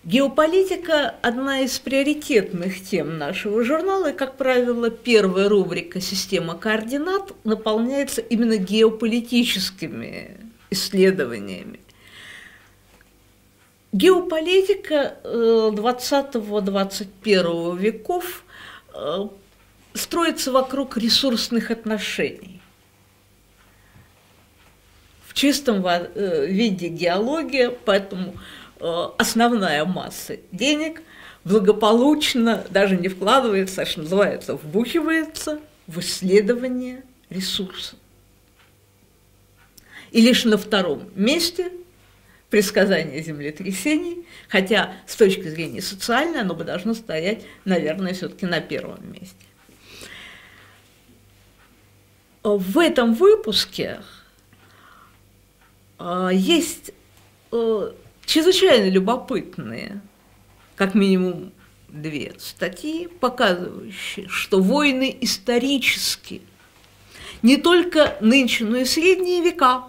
Геополитика – одна из приоритетных тем нашего журнала, и, как правило, первая рубрика «Система координат» наполняется именно геополитическими исследованиями. Геополитика э, 20-21 веков э, строится вокруг ресурсных отношений. В чистом э, виде геология, поэтому э, основная масса денег благополучно даже не вкладывается, а что называется, вбухивается в исследование ресурсов. И лишь на втором месте предсказание землетрясений, хотя с точки зрения социальной оно бы должно стоять, наверное, все-таки на первом месте. В этом выпуске а, есть э, чрезвычайно любопытные, как минимум две статьи, показывающие, что войны исторически не только нынче, но и средние века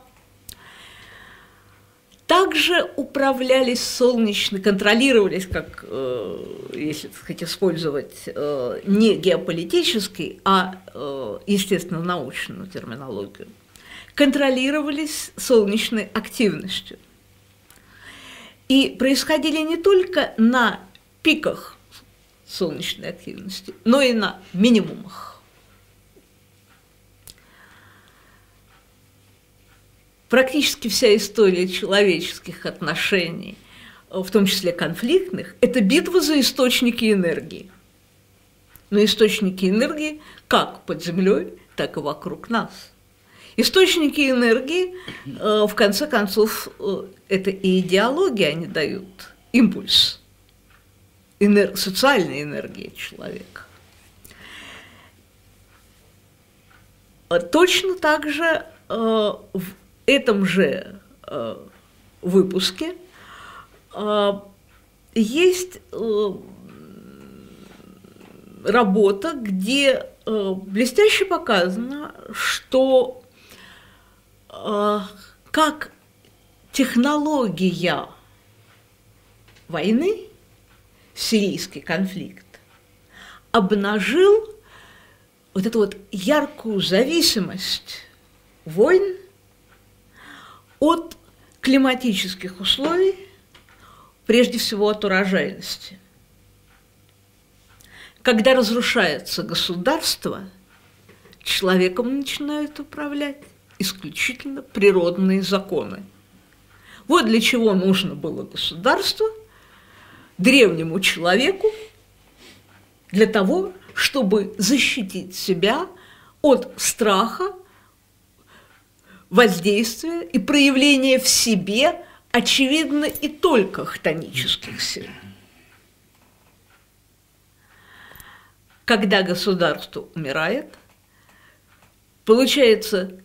также управлялись солнечные, контролировались, как, э, если так сказать, использовать э, не геополитический, а, э, естественно, научную терминологию, контролировались солнечной активностью. И происходили не только на пиках солнечной активности, но и на минимумах. практически вся история человеческих отношений, в том числе конфликтных, это битва за источники энергии. Но источники энергии как под землей, так и вокруг нас. Источники энергии, э, в конце концов, э, это и идеология, они дают импульс энер... социальной энергии человека. Точно так же э, в этом же выпуске есть работа, где блестяще показано, что как технология войны, сирийский конфликт, обнажил вот эту вот яркую зависимость войн от климатических условий, прежде всего от урожайности. Когда разрушается государство, человеком начинают управлять исключительно природные законы. Вот для чего нужно было государство древнему человеку для того, чтобы защитить себя от страха, воздействия и проявления в себе, очевидно, и только хтонических сил. Когда государство умирает, получается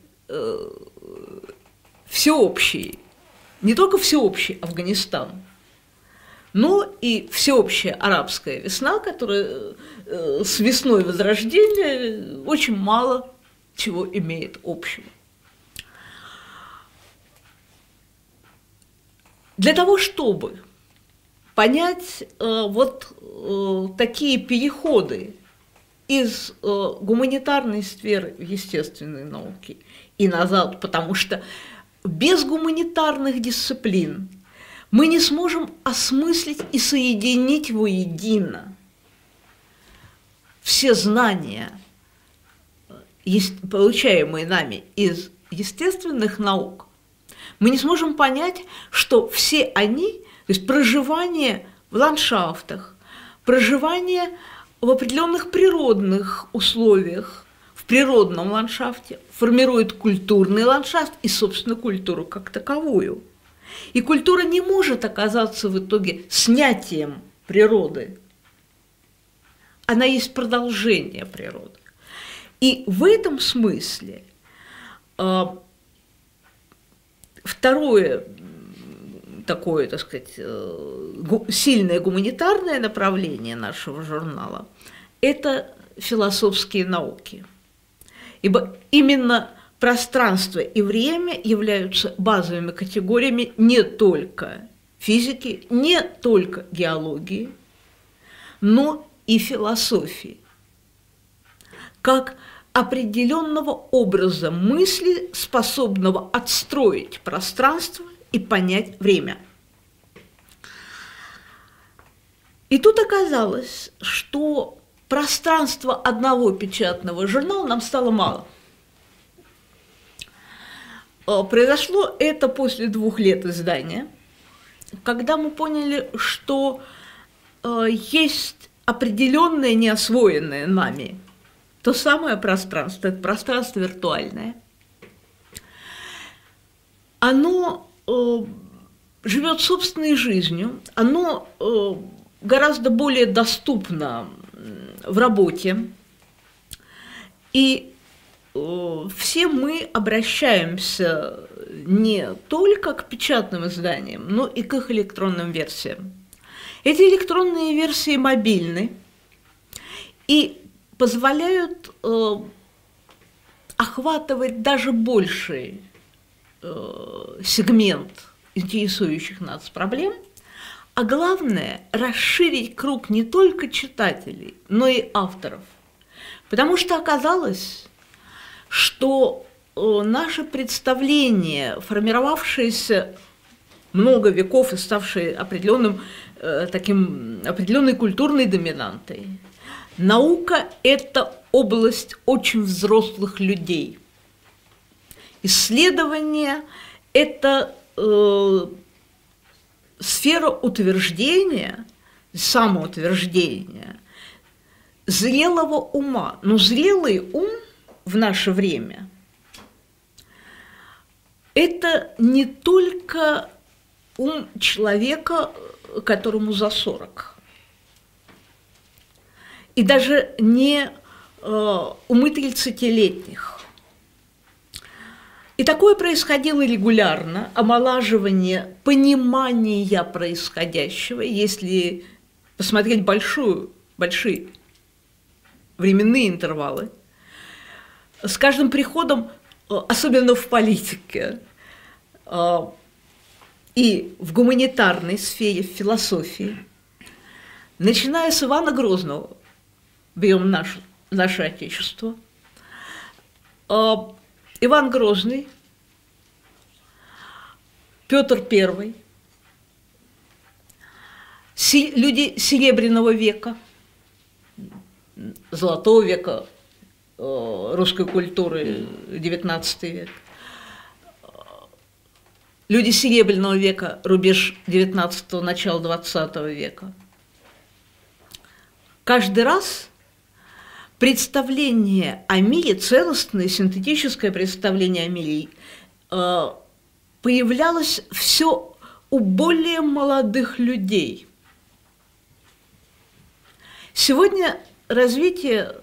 всеобщий, не только всеобщий Афганистан, но и всеобщая арабская весна, которая э, с весной Возрождения очень мало чего имеет общего. Для того, чтобы понять э, вот э, такие переходы из э, гуманитарной сферы в естественные науки и назад, потому что без гуманитарных дисциплин мы не сможем осмыслить и соединить воедино. Все знания, получаемые нами из естественных наук, мы не сможем понять, что все они, то есть проживание в ландшафтах, проживание в определенных природных условиях, природном ландшафте, формирует культурный ландшафт и, собственно, культуру как таковую. И культура не может оказаться в итоге снятием природы. Она есть продолжение природы. И в этом смысле э, второе такое, так сказать, э, сильное гуманитарное направление нашего журнала – это философские науки. Ибо именно пространство и время являются базовыми категориями не только физики, не только геологии, но и философии, как определенного образа мысли, способного отстроить пространство и понять время. И тут оказалось, что пространства одного печатного журнала нам стало мало. Э, произошло это после двух лет издания, когда мы поняли, что э, есть определенное неосвоенное нами то самое пространство, это пространство виртуальное. Оно Э, живет собственной жизнью, оно гораздо более доступно в работе. И э, все мы обращаемся не только к печатным изданиям, но и к их электронным версиям. Эти электронные версии мобильны и позволяют охватывать даже больший Э, сегмент интересующих нас проблем, а главное – расширить круг не только читателей, но и авторов. Потому что оказалось, что э, наше представление, формировавшееся много веков и ставшее определенным, э, таким, определенной культурной доминантой, наука – это область очень взрослых людей – Исследование это э, сфера утверждения, самоутверждения зрелого ума. Но зрелый ум в наше время – это не только ум человека, которому за 40, и даже не э, умы 30-летних. И такое происходило регулярно, омолаживание понимания происходящего, если посмотреть большую, большие временные интервалы. С каждым приходом, э, особенно в политике, э, и в гуманитарной сфере, в философии, начиная с Ивана Грозного, берем наше, наше Отечество, э, Иван Грозный, Петр I, люди Серебряного века, Золотого века э, русской культуры, XIX век, люди Серебряного века, рубеж XIX начала XX века. Каждый раз – представление о мире, целостное синтетическое представление о мире, э, появлялось все у более молодых людей. Сегодня развитие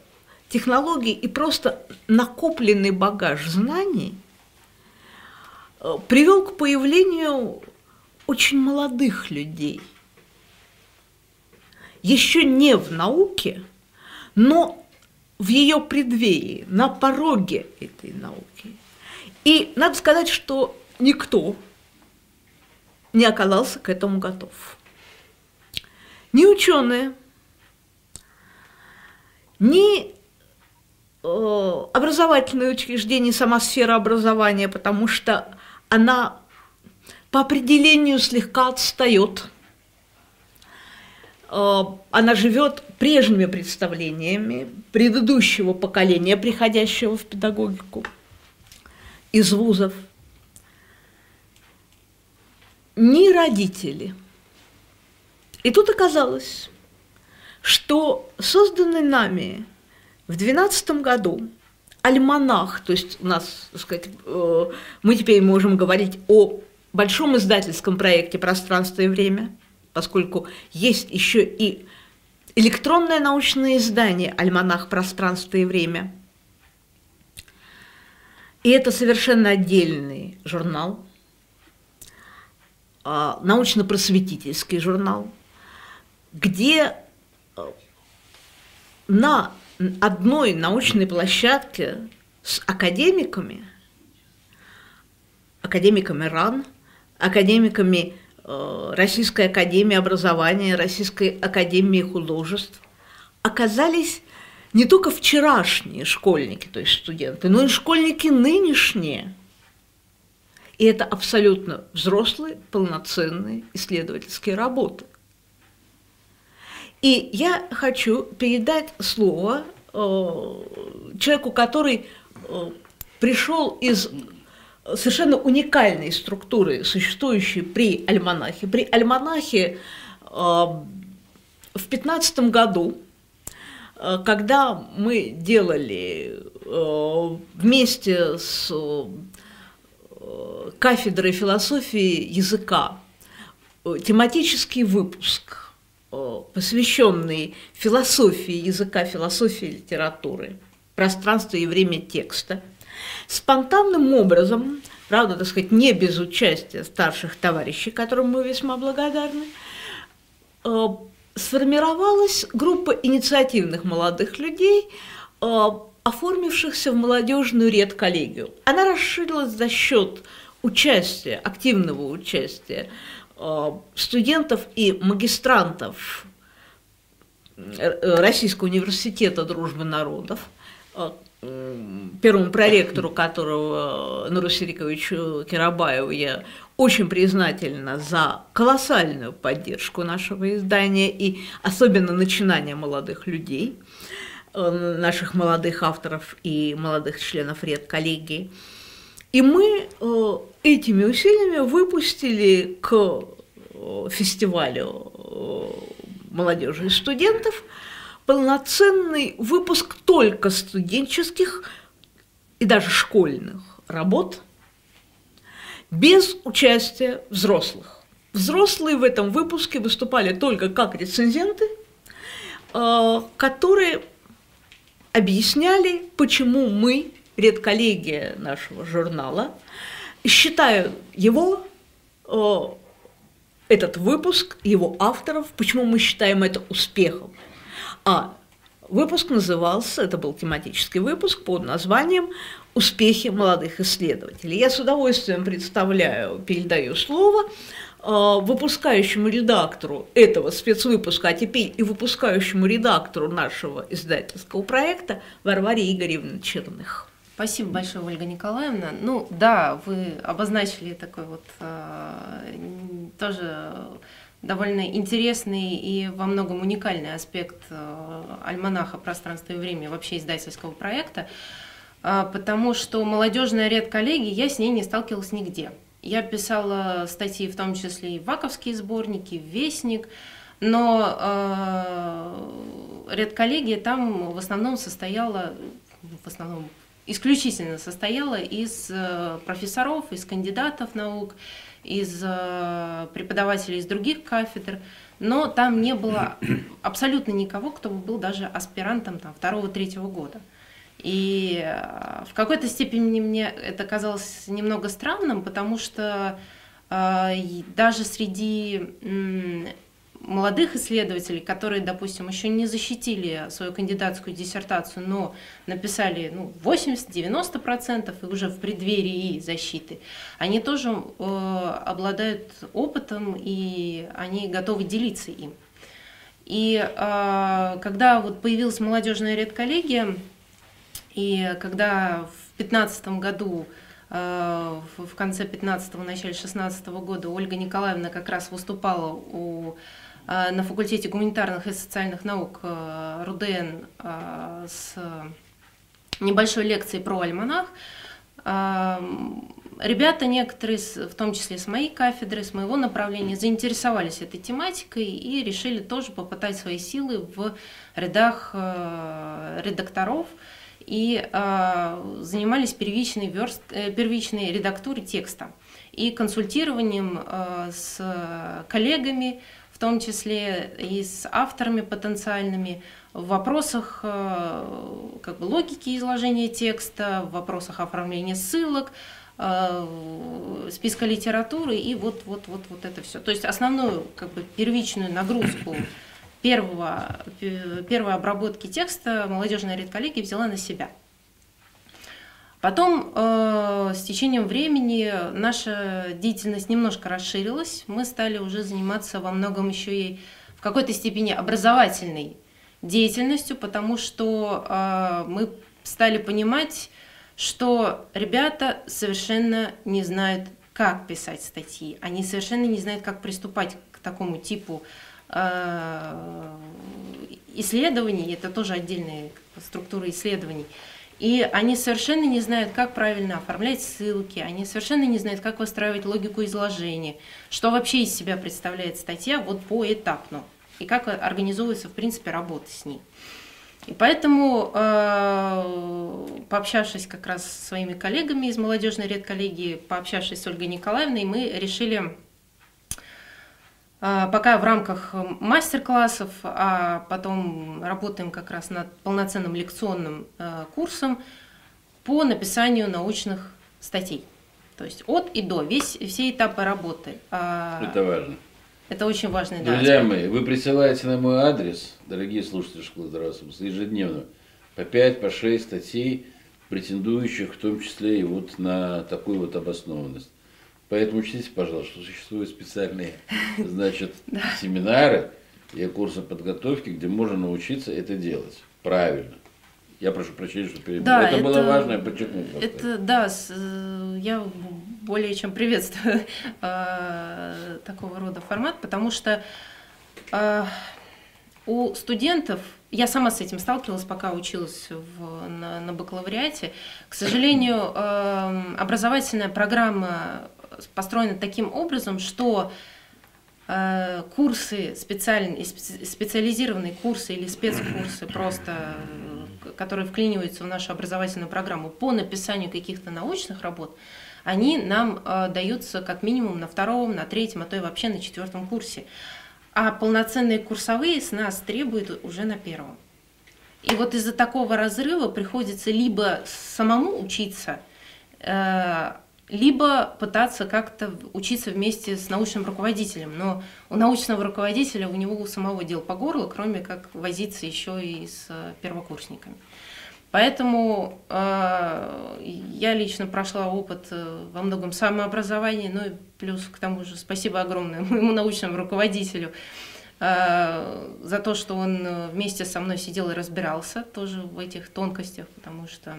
технологий и просто накопленный багаж знаний э, привел к появлению очень молодых людей. Еще не в науке, но в ее преддверии, на пороге этой науки. И надо сказать, что никто не оказался к этому готов. Ни ученые, ни э, образовательные учреждения, сама сфера образования, потому что она по определению слегка отстает она живет прежними представлениями предыдущего поколения, приходящего в педагогику из вузов. Ни родители. И тут оказалось, что созданный нами в 2012 году альманах, то есть у нас, так сказать, э, мы теперь можем говорить о большом издательском проекте «Пространство и время», поскольку есть еще и электронное научное издание «Альманах. Пространство и время». И это совершенно отдельный журнал, а, научно-просветительский журнал, где а, на одной научной площадке с академиками, академиками РАН, академиками Э, Российской академии образования, Российской академии художеств, оказались не только вчерашние школьники, то есть студенты, но и школьники нынешние. И это абсолютно взрослые, полноценные исследовательские работы. И я хочу передать слово э, человеку, который э, пришел из совершенно уникальной структуры, существующей при альманахе. При альманахе э, в 15 году, э, когда мы делали э, вместе с кафедрой философии языка тематический выпуск, посвященный философии языка, философии литературы, пространство и время текста – спонтанным образом, правда, так сказать, не без участия старших товарищей, которым мы весьма благодарны, э, сформировалась группа инициативных молодых людей, э, оформившихся в молодежную редколлегию. Она расширилась за счет участия, активного участия э, студентов и магистрантов Российского университета дружбы народов, первому проректору, которого Нуру Сириковичу Кирабаеву я очень признательна за колоссальную поддержку нашего издания и особенно начинания молодых людей, э, наших молодых авторов и молодых членов редколлегии. И мы э, этими усилиями выпустили к э, фестивалю э, молодежи и студентов полноценный выпуск только студенческих и даже школьных работ без участия взрослых. Взрослые в этом выпуске выступали только как рецензенты, э, которые объясняли, почему мы, редколлегия нашего журнала, считаю его, э, этот выпуск, его авторов, почему мы считаем это успехом. А выпуск назывался, это был тематический выпуск под названием «Успехи молодых исследователей». Я с удовольствием представляю, передаю слово э, выпускающему редактору этого спецвыпуска, а теперь и выпускающему редактору нашего издательского проекта Варваре Игоревне Черных. Спасибо большое, Ольга Николаевна. Ну да, вы обозначили такой вот э, тоже довольно интересный и во многом уникальный аспект э, альманаха «Пространство и время» вообще издательского проекта, э, потому что молодежная редколлегия, я с ней не сталкивалась нигде. Я писала статьи, в том числе и ваковские сборники, «Вестник», но э, редколлегия там в основном состояла, в основном исключительно состояла из э, профессоров, из кандидатов наук, из э, преподавателей из других кафедр, но там не было (clears throat) абсолютно никого, кто бы был даже аспирантом там, второго-третьего года. И э, в какой-то степени мне это казалось немного странным, потому что даже среди молодых исследователей, которые, допустим, еще не защитили свою кандидатскую диссертацию, но написали ну, 80-90% и уже в преддверии защиты, они тоже э, обладают опытом и они готовы делиться им. И э, когда вот появилась молодежная редколлегия, и когда в 2015 году э, в конце 15-го, начале 16 -го года Ольга Николаевна как раз выступала у на факультете гуманитарных и социальных наук э, РУДН э, с небольшой лекцией про альманах. Ребята некоторые, в том числе с моей кафедры, с моего направления, заинтересовались этой тематикой и решили тоже попытать свои силы в рядах редакторов и занимались первичной, верст, первичной редактурой текста и консультированием с коллегами, том числе и с авторами потенциальными, в вопросах э, как бы, логики изложения текста, в вопросах оформления ссылок, э, списка литературы и вот, вот, вот, вот это все. То есть основную как бы, первичную нагрузку первого, первой обработки текста молодежная редколлегия взяла на себя – Потом э, с течением времени наша деятельность немножко расширилась. Мы стали уже заниматься во многом еще и в какой-то степени образовательной деятельностью, потому что э, мы стали понимать, что ребята совершенно не знают, как писать статьи. Они совершенно не знают, как приступать к такому типу э, исследований. Это тоже отдельная структура исследований. И они совершенно не знают, как правильно оформлять ссылки, они совершенно не знают, как выстраивать логику изложения, что вообще из себя представляет статья вот поэтапно, и как организовывается, в принципе, работа с ней. И поэтому, э, пообщавшись как раз со своими коллегами из молодежной редколлегии, пообщавшись с Ольгой Николаевной, мы решили пока в рамках мастер-классов, а потом работаем как раз над полноценным лекционным э, курсом по написанию научных статей. То есть от и до, весь, все этапы работы. А, это важно. Это очень важно. Друзья да, мои, вы присылаете на мой адрес, дорогие слушатели школы здравого смысла, ежедневно по 5, по 6 статей, претендующих в том числе и вот на такую вот обоснованность. Поэтому учтите, пожалуйста, что существуют специальные (laughs) значит, семинары и курсы подготовки, где можно научиться это делать правильно. Я прошу прощения, что перебил. Да, это, это было важно, я подчеркну. Это, да, э, я более чем приветствую (laughs) э, такого рода формат, потому что э, у студентов, я сама с этим сталкивалась, пока училась в, на, на бакалавриате, к сожалению, э, образовательная программа построены таким образом, что э, курсы специальные, специализированные курсы или спецкурсы просто, э, которые вклиниваются в нашу образовательную программу по написанию каких-то научных работ, они нам э, даются как минимум на втором, на третьем, а то и вообще на четвертом курсе. А полноценные курсовые с нас требуют уже на первом. И вот из-за такого разрыва приходится либо самому учиться, либо пытаться как-то учиться вместе с научным руководителем. Но у научного руководителя у него у самого дел по горлу, кроме как возиться еще и с первокурсниками. Поэтому э, я лично прошла опыт э, во многом самообразования, ну и плюс к тому же спасибо огромное (laughs) моему научному руководителю э, за то, что он э, вместе со мной сидел и разбирался тоже в этих тонкостях, потому что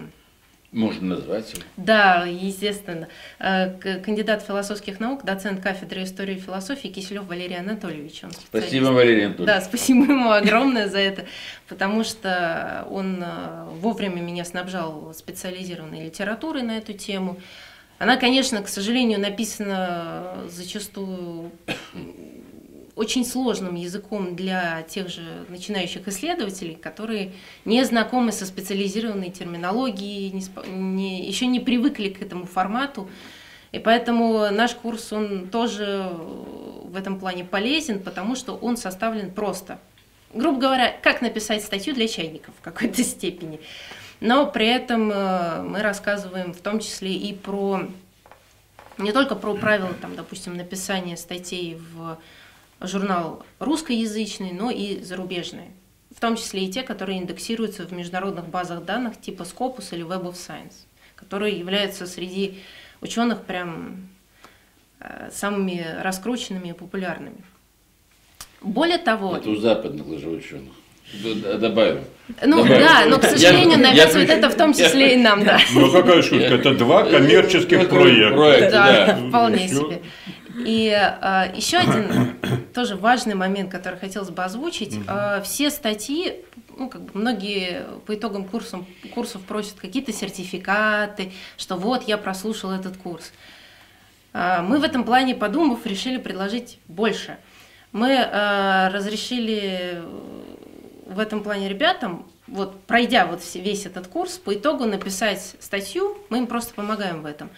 можно назвать его. Да, естественно. Э, кандидат философских наук, доцент кафедры истории и философии Киселев Валерий Анатольевич. Он спасибо, Валерий Анатольевич. Да, спасибо ему огромное за это, потому что он э, вовремя меня снабжал специализированной литературой на эту тему. Она, конечно, к сожалению, написана зачастую очень сложным языком для тех же начинающих исследователей, которые не знакомы со специализированной терминологией, не, не, еще не привыкли к этому формату. И поэтому наш курс, он тоже в этом плане полезен, потому что он составлен просто. Грубо говоря, как написать статью для чайников в какой-то (laughs) степени. Но при этом э, мы рассказываем в том числе и про не только про правила, там, допустим, написания статей в журнал русскоязычный, но и зарубежные, в том числе и те, которые индексируются в международных базах данных типа Scopus или Web of Science, которые являются среди ученых прям э, самыми раскрученными и популярными. Более того... Это у западных лжеученых. Добавим. Ну Добавим. да, но, к сожалению, навязывают это в том числе и нам, да. Ну какая шутка, это два коммерческих проекта. Да, вполне себе. И э, еще один (coughs) тоже важный момент, который хотелось бы озвучить. Э, все статьи, ну, как бы многие по итогам курсов, курсов просят какие-то сертификаты, что вот я прослушал этот курс. Э, мы в этом плане, подумав, решили предложить больше. Мы э, разрешили в этом плане ребятам, вот пройдя вот весь этот курс, по итогу написать статью, мы им просто помогаем в этом,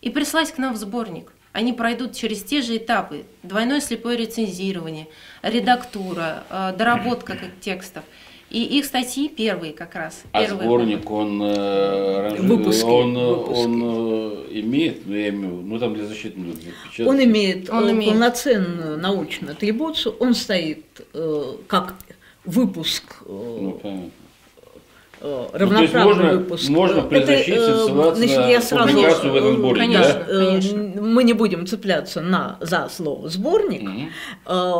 и прислать к нам в сборник – они пройдут через те же этапы. Двойное слепое рецензирование, редактура, э, доработка (clears throat) текстов. И их статьи первые как раз. А первые сборник, он, э, выпуски, он, выпуски. он э, имеет, ну, я имею, ну там для защиты нужно печатать. Он имеет, Он имеет. полноценную научную атрибуцию, он стоит э, как выпуск э, Ну, понятно. Э, Ну, равноправный то есть можно, выпуск. можно при Это, защите э, ссылаться значит, на я сразу, публикацию в этом э, сборнике, Конечно. да? Э, конечно. Мы не будем цепляться на за слово сборник. Э,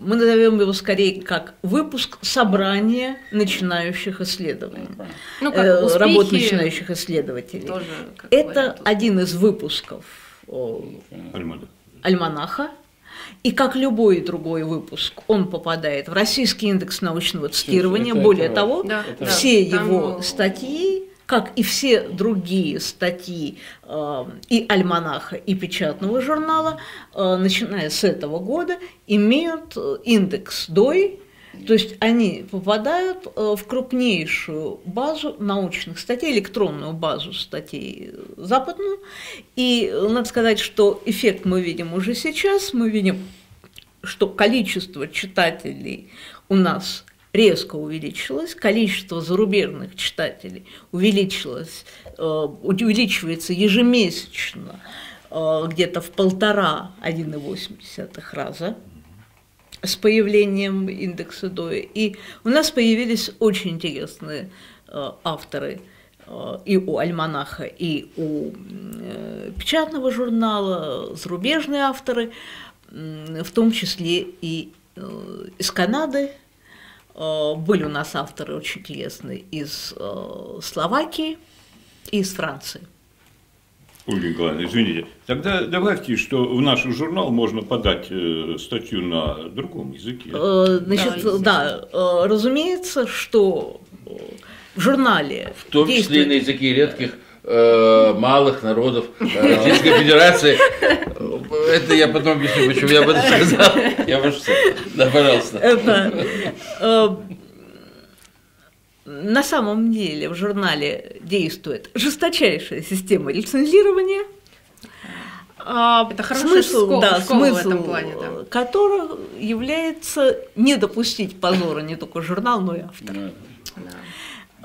Мы назовем его скорее как выпуск собрания начинающих исследований, Ну, как э, успехи работ начинающих исследователей. тоже как Это вариант. один из выпусков Альмада. альманаха. И как любой другой выпуск, он попадает в Российский индекс научного цитирования. это- Более это того, Да, да. все Там, его э, статьи, как и все другие статьи э, и альманаха, и печатного журнала, э, начиная с этого года, имеют э, индекс DOI, то есть они попадают э, в крупнейшую базу научных статей, электронную базу статей э, западную. И надо сказать, что эффект мы видим уже сейчас. Мы видим, что количество читателей у нас резко увеличилось, количество зарубежных читателей увеличилось, э, увеличивается ежемесячно где-то в полтора 1,8 раза с появлением индекса Доя. И у нас появились очень интересные э, авторы э, и у Альманаха, и у э, печатного журнала, зарубежные авторы, в том числе и из Канады. Были у нас авторы очень интересные из Словакии и из Франции. Ольга Николаевна, извините. Тогда добавьте, что в наш журнал можно подать э, статью на другом языке. Э, Значит, Да, да, э, разумеется, что в журнале В том числе действует- на языке редких э, малых народов э, Российской Федерации. Это я потом объясню, почему я об этом сказал. (laughs) Я ваш Да, пожалуйста. На самом деле в журнале действует жесточайшая система лицензирования. А Это хорошая школа- да, школа в смысл этом плане, да. которого является не допустить позора не только журнал, но и автора. Да.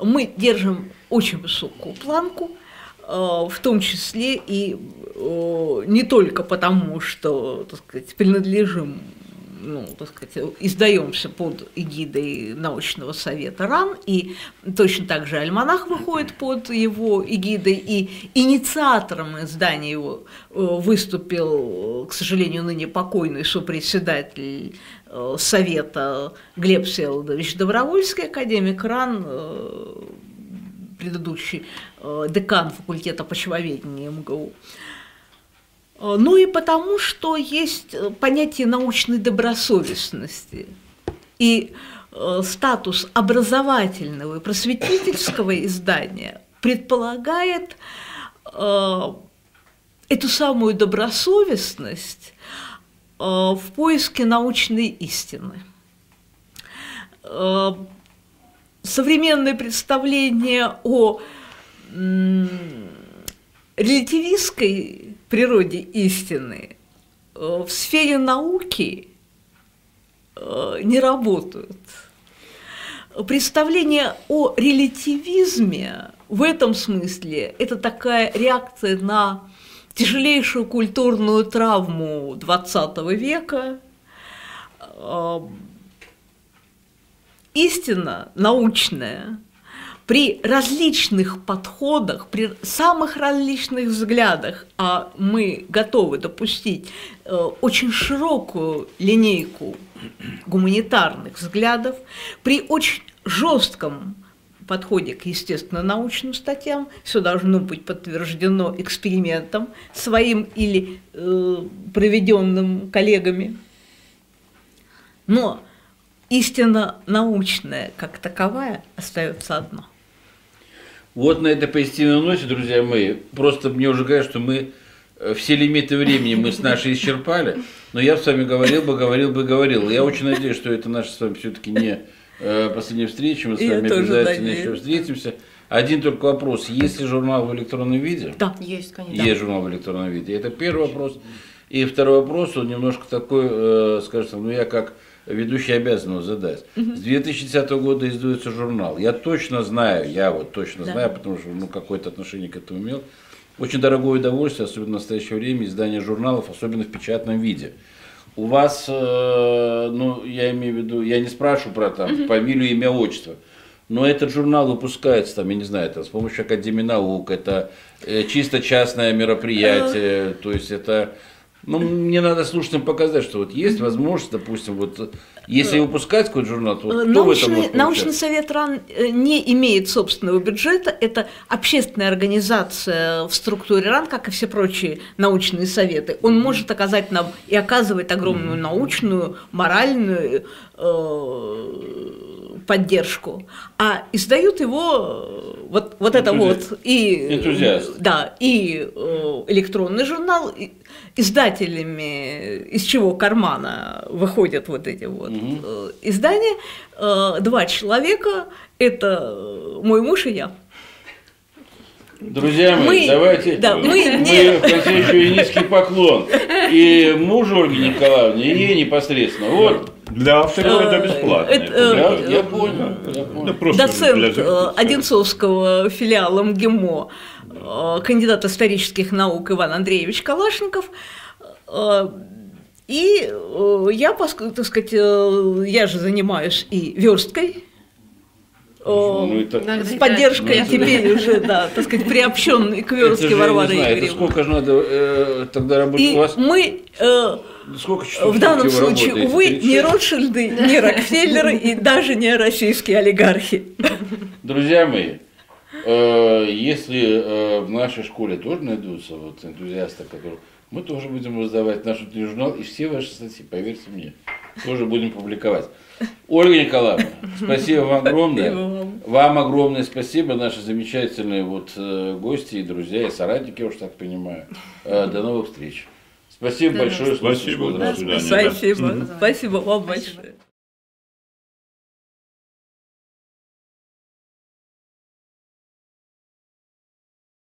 Мы держим очень высокую планку, э, в том числе и э, не только потому, что, так сказать, принадлежим, ну, так сказать, издаемся под эгидой научного совета РАН, и точно так же Альманах выходит под его эгидой, и инициатором издания его э, выступил, к сожалению, ныне покойный сопредседатель э, совета Глеб Всеволодович Добровольский, академик РАН, э, предыдущий декан факультета почвоведения МГУ. Э, Ну и потому, что есть э, понятие научной добросовестности. И э, статус образовательного и просветительского издания предполагает эту самую добросовестность в поиске научной истины. Современное представление о релятивистской природе истины э, в сфере науки э, не работают. Представление о релятивизме в этом смысле это такая реакция на тяжелейшую культурную травму XX века, э, истина научная при различных подходах, при самых различных взглядах, а мы готовы допустить э, очень широкую линейку гуманитарных взглядов, при очень жестком подходе к естественно-научным статьям, все должно быть подтверждено экспериментом своим или э, проведенным коллегами. Но истина научная как таковая остается одна. Вот на этой позитивной ноте, друзья мои, просто мне уже говорят, что мы э, все лимиты времени мы с нашей исчерпали, но я с вами говорил бы, говорил бы, говорил. Я очень надеюсь, что это наша с вами все-таки не э, последняя встреча, мы с вами обязательно еще встретимся. Один только вопрос, есть ли журнал в электронном виде? Да. Есть, конечно. Есть журнал в электронном виде. Это первый вопрос. И второй вопрос, он немножко такой, э, скажем, ну я как ведущий обязан его задать. С 2010 года издается журнал. Я точно знаю, я вот точно Да. знаю, потому что ну, какое-то отношение к этому имел. Очень дорогое удовольствие, особенно в настоящее время, издание журналов, особенно в печатном виде. У вас, э, ну, я имею в виду, я не спрашиваю про там фамилию, имя, отчество, но этот журнал выпускается, там, я не знаю, это с помощью Академии наук, это э, чисто частное мероприятие, то есть это, ну, мне надо слушателям показать, что вот есть возможность, допустим, вот, если выпускать какой-то журнал, то кто в этом Научный, научный совет РАН э, не имеет собственного бюджета. Это общественная организация в структуре РАН, как и все прочие научные советы. Он может оказать нам и оказывает огромную научную, моральную э, поддержку. А издают его э, вот, вот это Энтузиаст. вот и Энтузиаст. да и э, электронный журнал и издателями из чего кармана выходят вот эти вот э, издания. Э, два человека. Это э, мой муж и я. Друзья мои, Мы- давайте да, мы мы не- в конце еще и низкий поклон. И мужу Ольге Николаевне, и ей непосредственно. Вот, Для авторов это бесплатно. это, э, я, я понял, я понял. Да просто для доцент э, Одинцовского филиала МГИМО, э, кандидат исторических наук Иван Андреевич Калашников. Э, И э, я, так сказать, э, я же занимаюсь и версткой, э, Ну, это- с поддержкой ну, теперь уже, да, так сказать, приобщенной к верстке Варвары Игоревны. сколько же надо э, тогда работать И у вас? мы э, Сколько часов в данном случае, работаете? увы, не? Ротшильды, не Рокфеллеры и даже не российские олигархи. Друзья мои, э, если э, в нашей школе тоже найдутся вот энтузиасты, которые мы тоже будем издавать наш журнал и все ваши статьи, поверьте мне, тоже будем публиковать. Ольга Николаевна, спасибо вам огромное. Спасибо вам. Огромное спасибо, наши замечательные вот э, гости и друзья, и соратники, я уж так понимаю. Э, До новых встреч. Спасибо большое. Спасибо, «Школу до свидания. смысла». Спасибо. Спасибо вам большое.